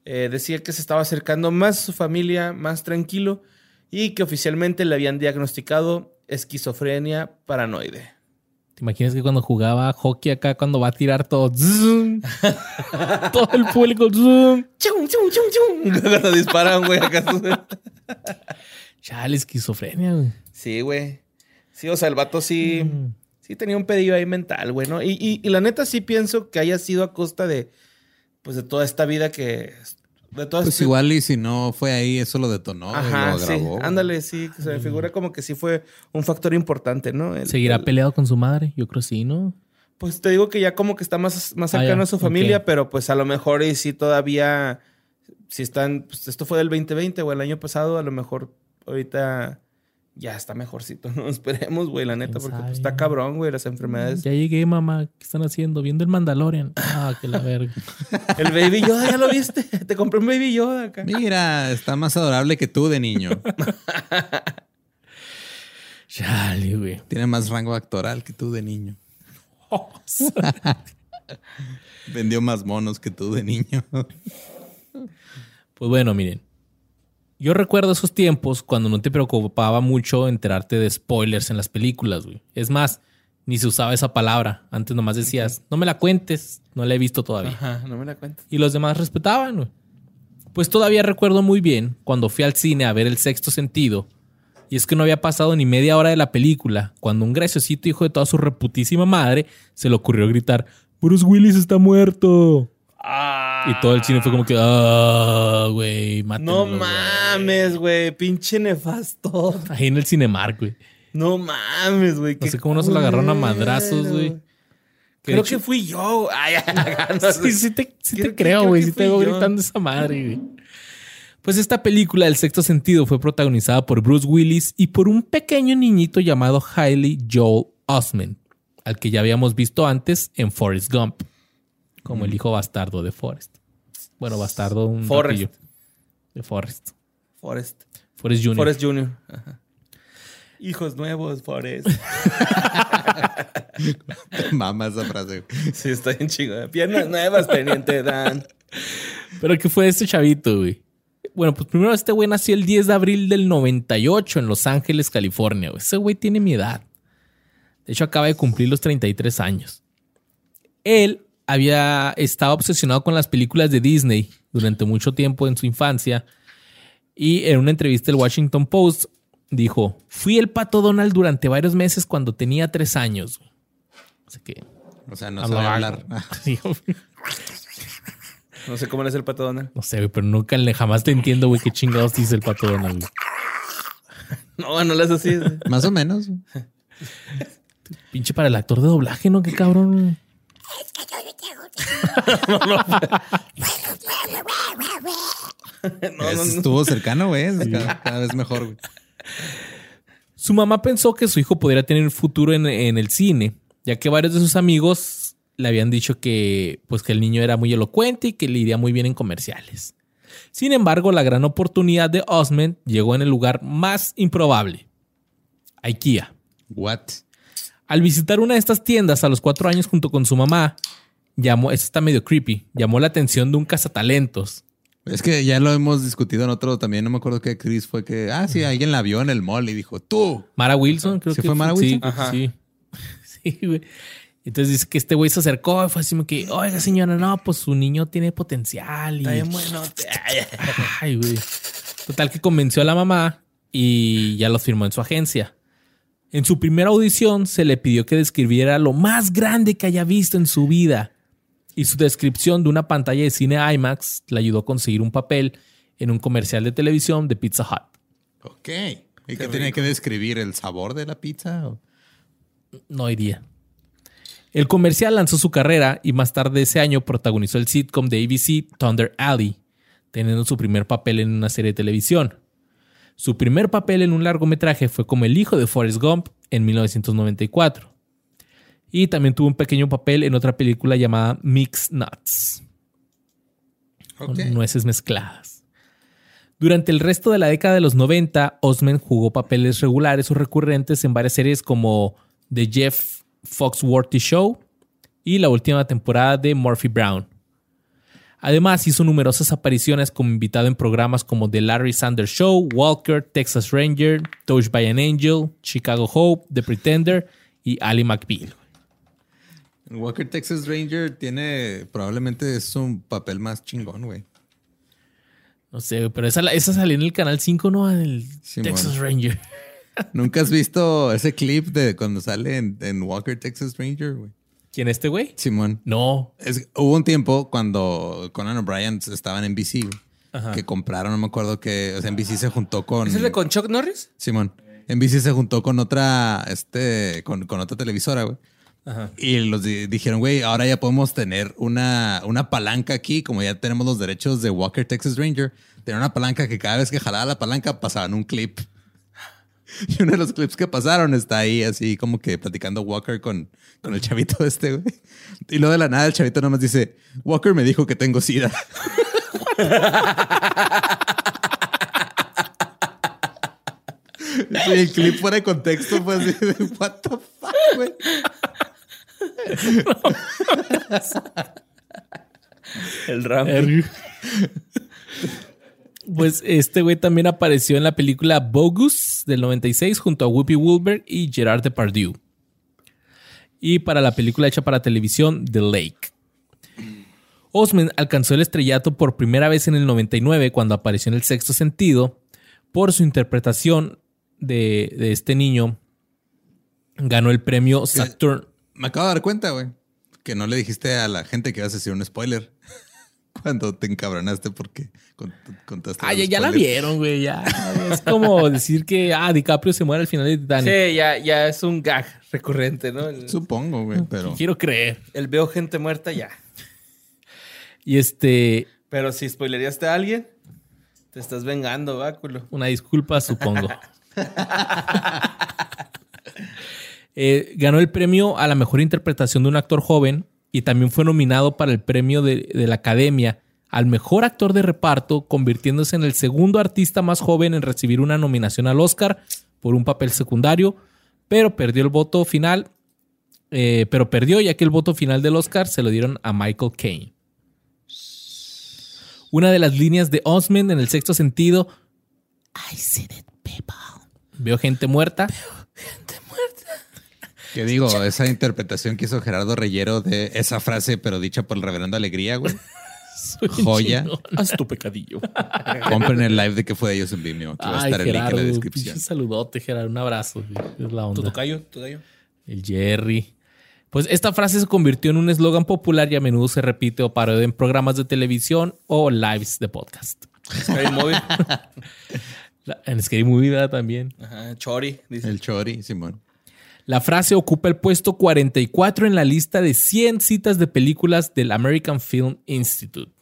C: eh, decía que se estaba acercando más a su familia, más tranquilo y que oficialmente le habían diagnosticado esquizofrenia paranoide.
B: ¿Te imaginas que cuando jugaba hockey acá, cuando va a tirar todo, todo el público, chum, chum,
C: chum, cuando disparan, güey, acá.
B: la esquizofrenia, güey.
C: Sí, güey. Sí, o sea, el vato sí, mm. sí tenía un pedido ahí mental, güey, ¿no? Y, y, la neta sí pienso que haya sido a costa de, pues, de toda esta vida que
D: pues igual y si no fue ahí, eso lo detonó. Ajá, lo
C: sí. Ándale, sí. Se me figura como que sí fue un factor importante, ¿no?
B: ¿Seguirá peleado con su madre? Yo creo sí, ¿no?
C: Pues te digo que ya como que está más, más ah, cercano a su familia, pero pues a lo mejor y sí todavía, si están, pues esto fue del 2020 o el año pasado, a lo mejor ahorita ya está mejorcito, ¿no? Esperemos, güey, la neta, porque pues, está cabrón, güey, las enfermedades.
B: Ya llegué, mamá. ¿Qué están haciendo? Viendo el Mandalorian. Ah, qué la verga.
C: el Baby Yoda, ¿ya lo viste? Te compré un Baby Yoda acá.
D: Mira, está más adorable que tú de niño.
B: Chale, güey.
D: Tiene más rango actoral que tú de niño. Vendió más monos que tú de niño.
B: pues bueno, miren. Yo recuerdo esos tiempos cuando no te preocupaba mucho enterarte de spoilers en las películas, güey. Es más, ni se usaba esa palabra. Antes nomás decías, no me la cuentes, no la he visto todavía.
C: Ajá, no me la cuentes.
B: Y los demás respetaban, güey. Pues todavía recuerdo muy bien cuando fui al cine a ver el sexto sentido. Y es que no había pasado ni media hora de la película cuando un graciosito hijo de toda su reputísima madre se le ocurrió gritar: Bruce Willis está muerto. Y todo el cine fue como que, ah, güey,
C: No mames, güey, pinche nefasto.
B: Ahí en el Cinemark, güey.
C: No mames, güey.
B: No sé cómo no se lo agarraron a madrazos, güey.
C: Creo que fui yo. Ay,
B: sí, sí te, sí te creo, güey. Sí te veo gritando esa madre, güey. Pues esta película, El sexto sentido, fue protagonizada por Bruce Willis y por un pequeño niñito llamado Hailey Joel Osment, al que ya habíamos visto antes en Forrest Gump como el hijo bastardo de Forrest. Bueno, bastardo un
C: Forrest.
B: De Forrest.
C: Forrest.
B: Forrest Jr.
C: Forrest Jr. Hijos nuevos, Forrest.
D: Mama esa frase.
C: Sí, está bien chido. Piernas nuevas, teniente Dan.
B: Pero ¿qué fue este chavito, güey? Bueno, pues primero este güey nació el 10 de abril del 98 en Los Ángeles, California. Ese güey tiene mi edad. De hecho, acaba de cumplir los 33 años. Él había estado obsesionado con las películas de Disney durante mucho tiempo en su infancia. Y en una entrevista del Washington Post dijo: Fui el pato Donald durante varios meses cuando tenía tres años.
D: Así que. O sea, no sabe hablar.
C: no sé cómo es el pato Donald.
B: No sé, pero nunca le jamás te entiendo, güey, qué chingados dice el pato Donald.
C: No, no lo es así.
D: Más o menos.
B: Pinche para el actor de doblaje, ¿no? Qué cabrón.
D: Estuvo cercano, güey. Cada, vez mejor, güey.
B: Su mamá pensó que su hijo podría tener futuro en, el cine, ya que varios de sus amigos le habían dicho que, pues, que el niño era muy elocuente y que le iría muy bien en comerciales. Sin embargo, la gran oportunidad de Osment llegó en el lugar más improbable. IKEA.
D: What?
B: Al visitar una de estas tiendas a los cuatro años junto con su mamá, llamó, esto está medio creepy, llamó la atención de un cazatalentos.
D: Es que ya lo hemos discutido en otro también, no me acuerdo qué Chris fue que, ah, sí, alguien la vio en el mall y dijo, tú.
B: Mara Wilson, creo que
D: fue Mara Wilson.
B: Sí, sí. güey. Entonces dice que este güey se acercó y fue así como que, oiga señora, no, pues su niño tiene potencial. Y...
C: Está bien bueno.
B: Ay, güey. Total que convenció a la mamá y ya lo firmó en su agencia. En su primera audición se le pidió que describiera lo más grande que haya visto en su vida. Y su descripción de una pantalla de cine IMAX le ayudó a conseguir un papel en un comercial de televisión de Pizza Hut.
D: Ok. ¿Y qué, tenía que describir? ¿El sabor de la pizza?
B: No iría. El comercial lanzó su carrera y más tarde ese año protagonizó el sitcom de ABC Thunder Alley, teniendo su primer papel en una serie de televisión. Su primer papel en un largometraje fue como el hijo de Forrest Gump en 1994. Y también tuvo un pequeño papel en otra película llamada Mix Nuts. nueces mezcladas. Durante el resto de la década de los 90, Osment jugó papeles regulares o recurrentes en varias series como The Jeff Foxworthy Show y la última temporada de Murphy Brown. Además, hizo numerosas apariciones como invitado en programas como The Larry Sanders Show, Walker, Texas Ranger, Touched by an Angel, Chicago Hope, The Pretender y Ali McBeal.
D: Walker, Texas Ranger tiene, probablemente es un papel más chingón, güey.
B: No sé, pero esa, esa salió en el canal 5, ¿no? El Texas Ranger.
D: ¿Nunca has visto ese clip de cuando sale en, Walker, Texas Ranger, güey?
B: ¿Quién este güey?
D: Simón.
B: No.
D: hubo un tiempo cuando Conan O'Brien estaban en NBC, güey, que compraron, no me acuerdo que, o sea, NBC se juntó con...
C: ¿Es el de con Chuck Norris?
D: Simón. NBC se juntó con otra, este, con, con otra televisora, güey. Y los dijeron, güey, ahora ya podemos tener una, una palanca aquí, como ya tenemos los derechos de Walker Texas Ranger, tener una palanca que cada vez que jalaba la palanca pasaban un clip. Y uno de los clips que pasaron está ahí, así como que platicando Walker con, con el chavito este, güey. Y luego de la nada el chavito nomás dice, Walker me dijo que tengo sida. el clip fuera de contexto fue así de, what the fuck, güey.
C: El Ram.
B: Pues este güey también apareció en la película Bogus del 96 junto a Whoopi Goldberg y Gerard Depardieu. Y para la película hecha para televisión The Lake. Osmond alcanzó el estrellato por primera vez en el 99 cuando apareció en El Sexto Sentido por su interpretación de, de este niño. Ganó el premio Saturn.
D: Me acabo de dar cuenta, güey, que no le dijiste a la gente que ibas a decir un spoiler. Cuando te encabronaste porque contaste.
B: Ah, ya, la vieron, güey. Ya. es como decir que ah, DiCaprio se muere al final de Titanic.
C: Sí, ya, ya es un gag recurrente, ¿no?
D: Supongo, güey, pero.
B: Quiero creer.
C: El veo gente muerta ya.
B: Y este.
C: Pero si spoileríaste a alguien, te estás vengando, báculo.
B: Una disculpa, supongo. Eh, ganó el premio a la mejor interpretación de un actor joven y también fue nominado para el premio de, la Academia al mejor actor de reparto, convirtiéndose en el segundo artista más joven en recibir una nominación al Oscar por un papel secundario, pero perdió el voto final, eh, pero perdió ya que el voto final del Oscar se lo dieron a Michael Caine. Una de las líneas de Osmond en el sexto sentido, I see it, people. Veo gente muerta. Veo gente
D: ¿Qué digo? Esa interpretación que hizo Gerardo Reyero de esa frase, pero dicha por el reverendo Alegría, güey. Joya.
B: Haz tu pecadillo.
D: Compren el live de que fue de ellos en Vimeo. Aquí va a estar el link en la descripción. Un
B: saludote, Gerardo. Un abrazo. Es la onda.
C: ¿Tu tocayo? ¿Tu
B: El Jerry. Pues esta frase se convirtió en un eslogan popular y a menudo se repite o parodia en programas de televisión o lives de podcast.
C: Scary Movie.
B: en Scary Movie también.
C: Ajá, Chori.
D: Dice. El Chori, Simón.
B: La frase ocupa el puesto 44 en la lista de 100 citas de películas del American Film Institute.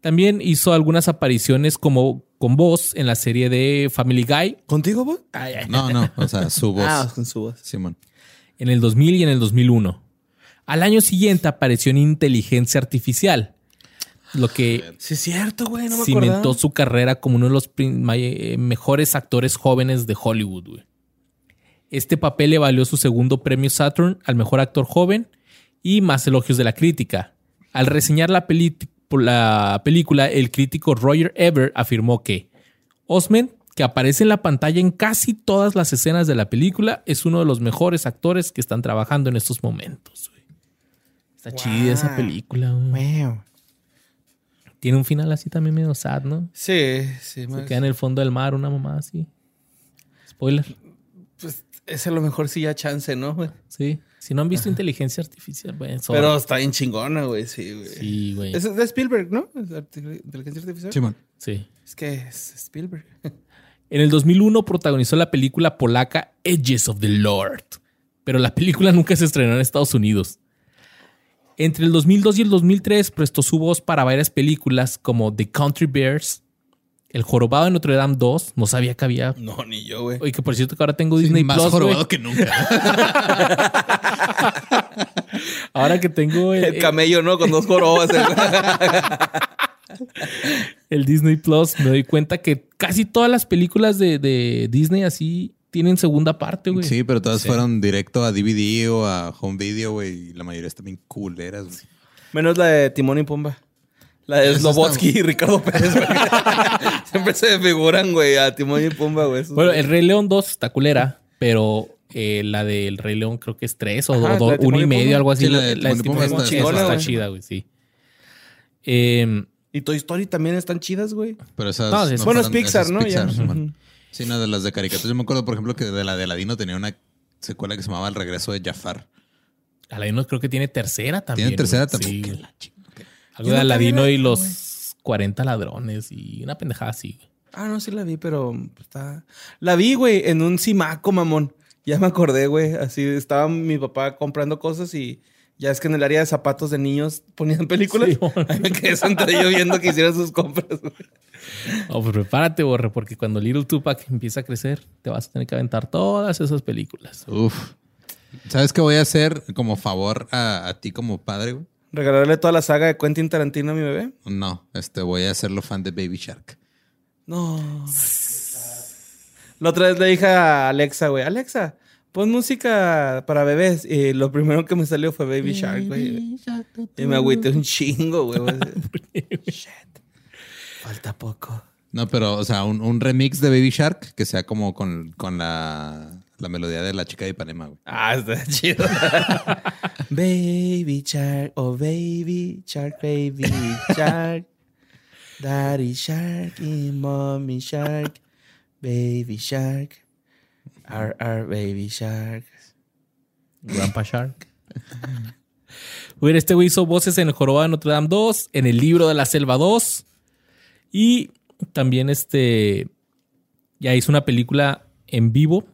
B: También hizo algunas apariciones como con voz en la serie de Family Guy.
C: ¿Contigo, vos?
D: No, no, o sea, su voz.
C: Ah, con su voz.
D: Simón.
B: En el 2000 y en el 2001. Al año siguiente apareció en Inteligencia Artificial, lo que
C: sí, es cierto, güey, no me
B: cimentó su carrera como uno de los eh, mejores actores jóvenes de Hollywood, güey. Este papel le valió su segundo premio Saturn al mejor actor joven y más elogios de la crítica. Al reseñar la, película, el crítico Roger Ever afirmó que Osment, que aparece en la pantalla en casi todas las escenas de la película, es uno de los mejores actores que están trabajando en estos momentos. Está chida esa película. Tiene un final así también medio sad, ¿no?
C: Sí, sí.
B: Se queda en el fondo del mar una mamá así. Spoiler.
C: Ese a lo mejor sí ya chance, ¿no, güey?
B: Sí. Si no han visto inteligencia artificial, güey.
C: Pero está bien chingona, güey. Sí, güey.
B: Sí, güey.
C: Es de Spielberg, ¿no? Inteligencia artificial.
D: Sí, man.
B: Sí.
C: Es que es Spielberg.
B: En el 2001 protagonizó la película polaca Edges of the Lord. Pero la película nunca se estrenó en Estados Unidos. Entre el 2002 y el 2003 prestó su voz para varias películas como The Country Bears, El Jorobado de Notre Dame 2, no sabía que había.
C: No, ni yo, güey.
B: Oye, que por cierto que ahora tengo Disney
D: más jorobado que nunca.
B: ahora que tengo
C: el, camello, ¿no? Con dos jorobas.
B: el Disney Plus, me doy cuenta que casi todas las películas de, Disney así tienen segunda parte, güey.
D: Sí, pero todas fueron directo a DVD o a home video, güey. Y la mayoría están bien culeras, güey.
C: Menos la de Timón y Pumba. La de Slobotsky y Ricardo Pérez, güey. Siempre se figuran, güey, a Timón y Pumba, güey.
B: Bueno, el Rey León 2 está culera, pero eh, la del Rey León creo que es 3 o 1 y medio, algo así.
D: la, de la, Pumba
B: está, está, chida, güey, sí. Eh,
C: y Toy Story también están chidas, güey.
D: Pero esas.
C: bueno, es Pixar, ¿no? ya.
D: Sí, no, de las de caricaturas. Yo me acuerdo, por ejemplo, que de la de Aladino tenía una secuela que se llamaba El regreso de Jafar.
B: Aladino creo que tiene tercera también.
D: Tiene tercera también.
B: Sí. Algo de Aladino y los 40 ladrones y una pendejada así.
C: Ah, no, sí la vi, pero está. La vi, güey, en un simaco, mamón. Ya me acordé, güey. Así estaba mi papá comprando cosas y ya es que en el área de zapatos de niños ponían películas. Sí, Ahí me quedé sentado viendo que hicieran sus compras, güey.
B: Oh, pues prepárate, borre, porque cuando Little Tupac empieza a crecer, te vas a tener que aventar todas esas películas.
D: Uf. ¿Sabes qué voy a hacer como favor a, a ti como padre, güey?
C: ¿Regalarle toda la saga de Quentin Tarantino a mi bebé?
D: No, este, voy a hacerlo fan de Baby Shark.
C: No. La otra vez le dije a Alexa, güey, Alexa, pon música para bebés. Y lo primero que me salió fue Baby Shark, güey. Y me agüité un chingo, güey. Shit. Falta poco.
D: No, pero, o sea, un, remix de Baby Shark que sea como con, con la la melodía de la chica de Ipanema, güey.
C: Ah, está chido. baby Shark, oh baby Shark, baby Shark. Daddy Shark y Mommy Shark, Baby Shark. Our, our Baby Shark.
B: Grandpa Shark. Bueno, este güey hizo voces en el Jorobado de Notre Dame 2, en el libro de la Selva 2 y también este ya hizo una película en vivo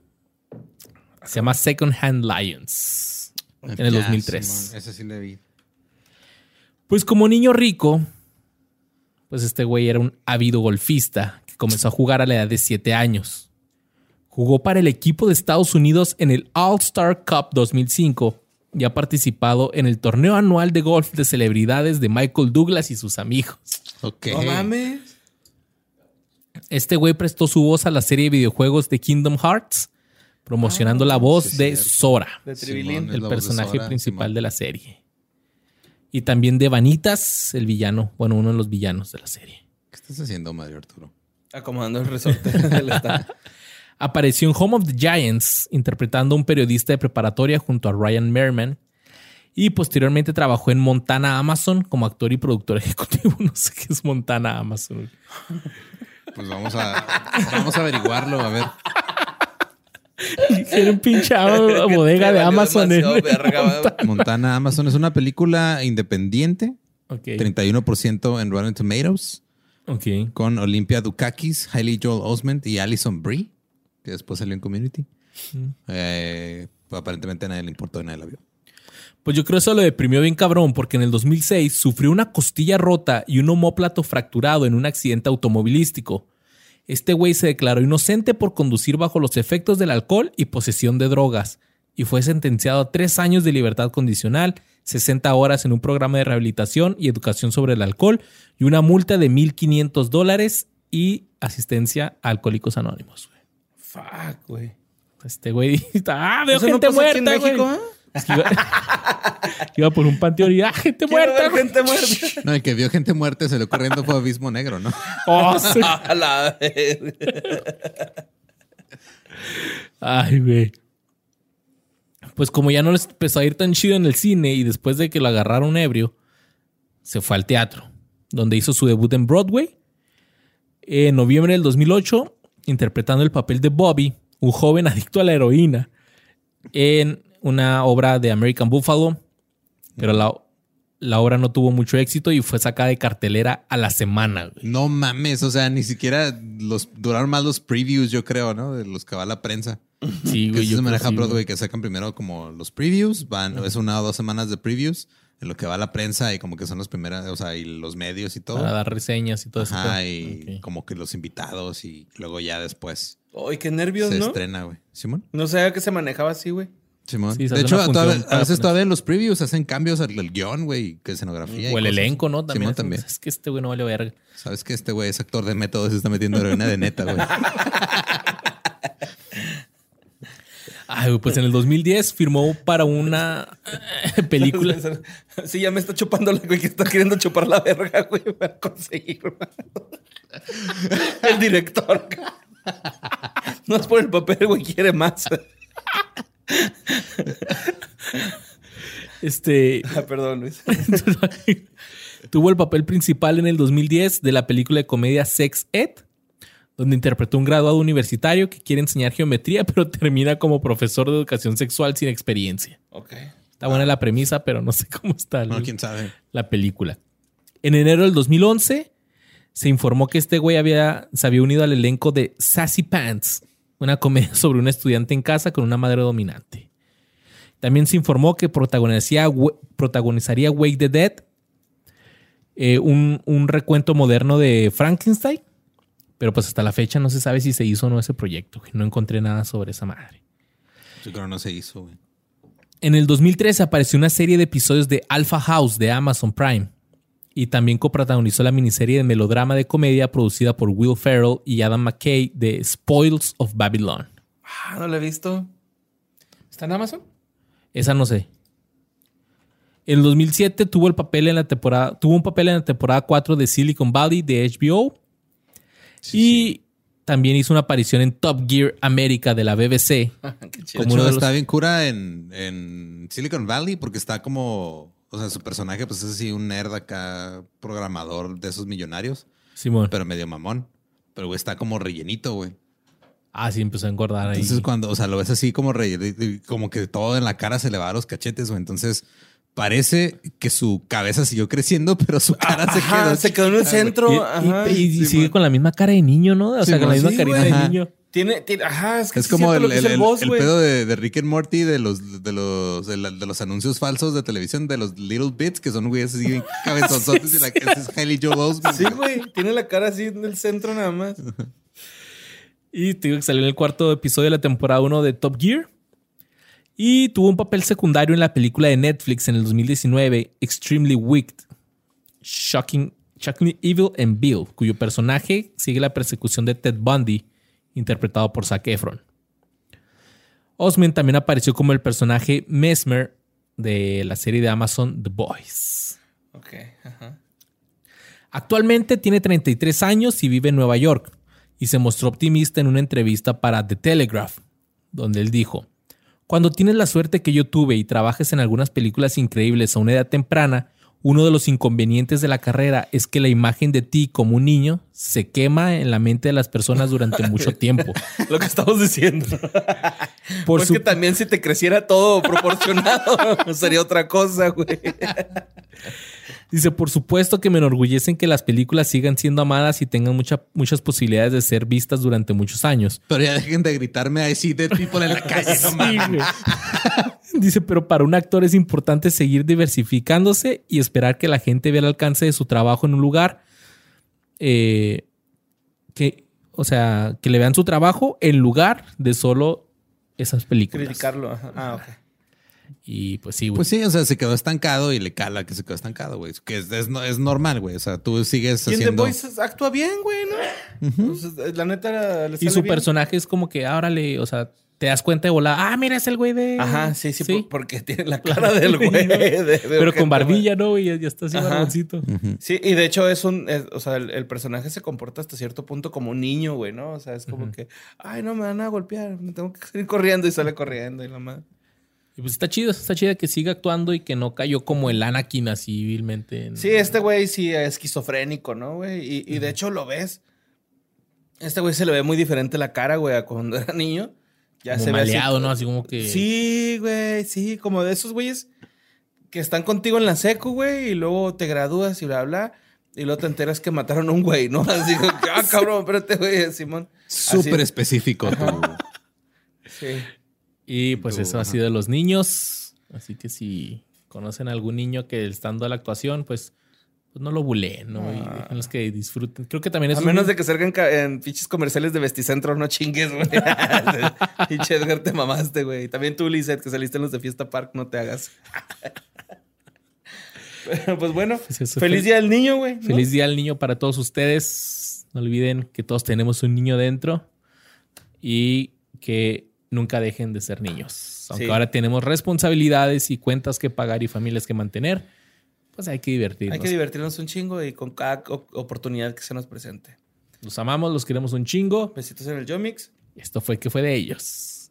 B: se llama Second Hand Lions. En el 2003.
D: ese sí le vi.
B: Pues como niño rico, pues este güey era un ávido golfista que comenzó a jugar a la edad de 7 años. Jugó para el equipo de Estados Unidos en el All-Star Cup 2005 y ha participado en el torneo anual de golf de celebridades de Michael Douglas y sus amigos.
D: Ok.
C: No mames.
B: Este güey prestó su voz a la serie de videojuegos de Kingdom Hearts promocionando la ah, voz de Sora, el personaje principal de la serie. Y también de Vanitas, el villano, bueno, uno de los villanos de la serie.
D: ¿Qué estás haciendo, Mario Arturo?
C: Acomodando el resorte
B: Apareció en Home of the Giants interpretando a un periodista de preparatoria junto a Ryan Merriman. Y posteriormente trabajó en Montana Amazon como actor y productor ejecutivo. No sé qué es Montana Amazon.
D: Pues vamos a, vamos a averiguarlo, a ver.
B: Era un pinche bodega de Amazon.
D: Montana. Amazon es una película independiente. 31% en Rotten Tomatoes. Con Olympia Dukakis, Hailey Joel Osment y Alison Brie, que después salió en Community. Mm. Eh, aparentemente a nadie le importó y nadie la vio.
B: Pues yo creo que eso lo deprimió bien cabrón, porque en el 2006 sufrió una costilla rota y un homóplato fracturado en un accidente automovilístico. Este güey se declaró inocente por conducir bajo los efectos del alcohol y posesión de drogas y fue sentenciado a tres años de libertad condicional, 60 horas en un programa de rehabilitación y educación sobre el alcohol y una multa de 1.500 dólares y asistencia a Alcohólicos Anónimos.
C: Fuck, güey.
B: Este güey, ah, veo gente muerta, güey. México, ¿eh? iba, por un panteón y ah, gente muerta.
C: gente muerta.
D: No, el que vio gente muerta se le corriendo fue Abismo Negro, ¿no?
B: Oh, Ay, güey. Pues como ya no les empezó a ir tan chido en el cine y después de que lo agarraron ebrio, se fue al teatro, donde hizo su debut en Broadway. En noviembre del 2008, interpretando el papel de Bobby, un joven adicto a la heroína, en una obra de American Buffalo, pero la, la obra no tuvo mucho éxito y fue sacada de cartelera a la semana.
D: No mames, o sea, ni siquiera los duraron más los previews, yo creo, ¿no? De los que va la prensa.
B: Sí, güey.
D: se maneja Broadway, que sacan primero como los previews, van, es una o dos semanas de previews, en lo que va la prensa y como que son los primeros, o sea, y los medios y todo.
B: Para dar reseñas y todo eso.
D: Ajá, y como que los invitados y luego ya después.
C: Ay, qué nervios,
D: se
C: ¿no?
D: Se estrena, güey. ¿Simón?
C: No sabía que se manejaba así, güey.
D: Simón. de hecho, a, veces todavía en los previews hacen cambios al, guion, güey, que escenografía.
B: O el elenco, ¿no?
D: También. Simón también.
B: Es que este güey no vale verga.
D: Sabes que este güey es actor de método, se está metiendo heroína de neta, güey.
B: Ay, pues en el 2010 firmó para una película.
C: Sí, ya me está chupando la güey que está queriendo chupar la verga, güey, para conseguir. El director. No es por el papel, güey, quiere más.
B: Este.
C: Ah, perdón, Luis.
B: Tuvo el papel principal en el 2010 de la película de comedia Sex Ed donde interpretó un graduado universitario que quiere enseñar geometría, pero termina como profesor de educación sexual sin experiencia.
C: Ok.
B: Está buena la premisa, pero no sé cómo está
D: no, quién sabe.
B: la película. En enero del 2011 se informó que este güey había, se había unido al elenco de Sassy Pants, una comedia sobre un estudiante en casa con una madre dominante. También se informó que protagonizaría, protagonizaría Wake the Dead, eh, un, un recuento moderno de Frankenstein pero pues hasta la fecha no se sabe si se hizo o no ese proyecto. No encontré nada sobre esa madre.
D: Yo creo que no se hizo, güey.
B: En el 2013 apareció una serie de episodios de Alpha House de Amazon Prime. Y también coprotagonizó la miniserie de melodrama de comedia producida por Will Ferrell y Adam McKay de Spoils of Babylon.
C: Ah, no la he visto. ¿Está en Amazon?
B: Esa no sé. En el 2007 tuvo el papel en la temporada, tuvo un papel en la temporada 4 de Silicon Valley de HBO y también hizo una aparición en Top Gear América de la BBC.
D: como uno está bien cura en, Silicon Valley porque está como, o sea, su personaje pues es así un nerd acá, programador de esos millonarios.
B: Simón.
D: Pero medio mamón. Pero güey está como rellenito, güey.
B: Ah, sí, empezó a engordar ahí.
D: Entonces cuando, o sea, lo ves así como rellenito, como que todo en la cara se le va a los cachetes, güey. Entonces parece que su cabeza siguió creciendo, pero su cara se quedó.
C: Se quedó en el centro.
B: Y, sigue con la misma cara de niño, ¿no? O sea, con la misma carita de niño.
C: Tiene, ajá, es, que
D: es como el, el, pedo de, Rick and Morty de los, de los, de, los anuncios falsos de televisión de los Little Bits, que son güeyes así cabezonzotes y la que es Haley Joel Osment.
C: Sí, güey, tiene la cara así en el centro nada más.
B: y te digo que salió en el cuarto episodio de la temporada 1 de Top Gear. Y tuvo un papel secundario en la película de Netflix en el 2019, Extremely Wicked, Shocking, Shockingly Evil and Bill, cuyo personaje sigue la persecución de Ted Bundy, interpretado por Zac Efron. Osment también apareció como el personaje Mesmer de la serie de Amazon The Boys. Actualmente tiene 33 años y vive en Nueva York y se mostró optimista en una entrevista para The Telegraph, donde él dijo, cuando tienes la suerte que yo tuve y trabajes en algunas películas increíbles a una edad temprana, uno de los inconvenientes de la carrera es que la imagen de ti como un niño se quema en la mente de las personas durante mucho tiempo.
C: Lo que estamos diciendo. Por pues que también si te creciera todo proporcionado, sería otra cosa, güey.
B: Dice, por supuesto que me enorgullecen que las películas sigan siendo amadas y tengan muchas posibilidades de ser vistas durante muchos años.
D: Pero ya dejen de gritarme a sí de people en la calle,
B: Dice, pero para un actor es importante seguir diversificándose y esperar que la gente vea el alcance de su trabajo en un lugar eh, que, o sea, que le vean su trabajo en lugar de solo esas películas.
C: Criticarlo. Ah, ok.
B: Y pues sí, güey.
D: Pues sí, o sea, se quedó estancado y le cala que se quedó estancado, güey. Que es, es, normal, güey. O sea, tú sigues haciendo... ¿Quién
C: The Voice actúa bien, güey, ¿no? la neta le
B: Y su personaje es como que, ahora le, o sea, te das cuenta de volar. Ah, mira, es el güey de.
C: Ajá, sí, sí, porque tiene la cara del güey.
B: Pero con barbilla, ¿no? Y ya, está así barboncito.
C: Sí, y de hecho es un. o sea, el, personaje se comporta hasta cierto punto como un niño, güey, ¿no? O sea, es como que, ay, no me van a golpear, me tengo que salir corriendo y sale corriendo y la madre.
B: Y pues está chido, está chido que siga actuando y que no cayó como el Anakin así civilmente.
C: Sí, este güey sí es esquizofrénico, ¿no, güey? Y, y de hecho lo ves. Este güey se le ve muy diferente la cara, güey, a cuando era niño.
B: Ya se maleado, ve ¿no? Así como que.
C: Sí, güey, sí, como de esos güeyes que están contigo en la seco, güey, y luego te gradúas y bla, bla. Y luego te enteras que mataron a un güey, ¿no? Así que, ah, cabrón, espérate, güey, Simón.
D: Súper específico.
B: sí. Y pues eso ha sido de los niños. Así que si conocen a algún niño que estando a la actuación, pues, pues no lo buleen, ¿no? Y ah. los que disfruten. Creo que también es.
C: A menos de que salgan en pinches comerciales de Vesticentro, no chingues, güey. Pinche Edgar, te mamaste, güey. También tú, Lizette, que saliste en los de Fiesta Park, no te hagas. pues bueno, pues feliz día del niño, güey.
B: Feliz día del niño para todos ustedes. No olviden que todos tenemos un niño dentro y que nunca dejen de ser niños. Aunque ahora tenemos responsabilidades y cuentas que pagar y familias que mantener, pues hay que divertirnos.
C: Hay que divertirnos un chingo y con cada oportunidad que se nos presente.
B: Los amamos, los queremos un chingo.
C: Besitos en el Yomix.
B: Esto fue que fue de ellos.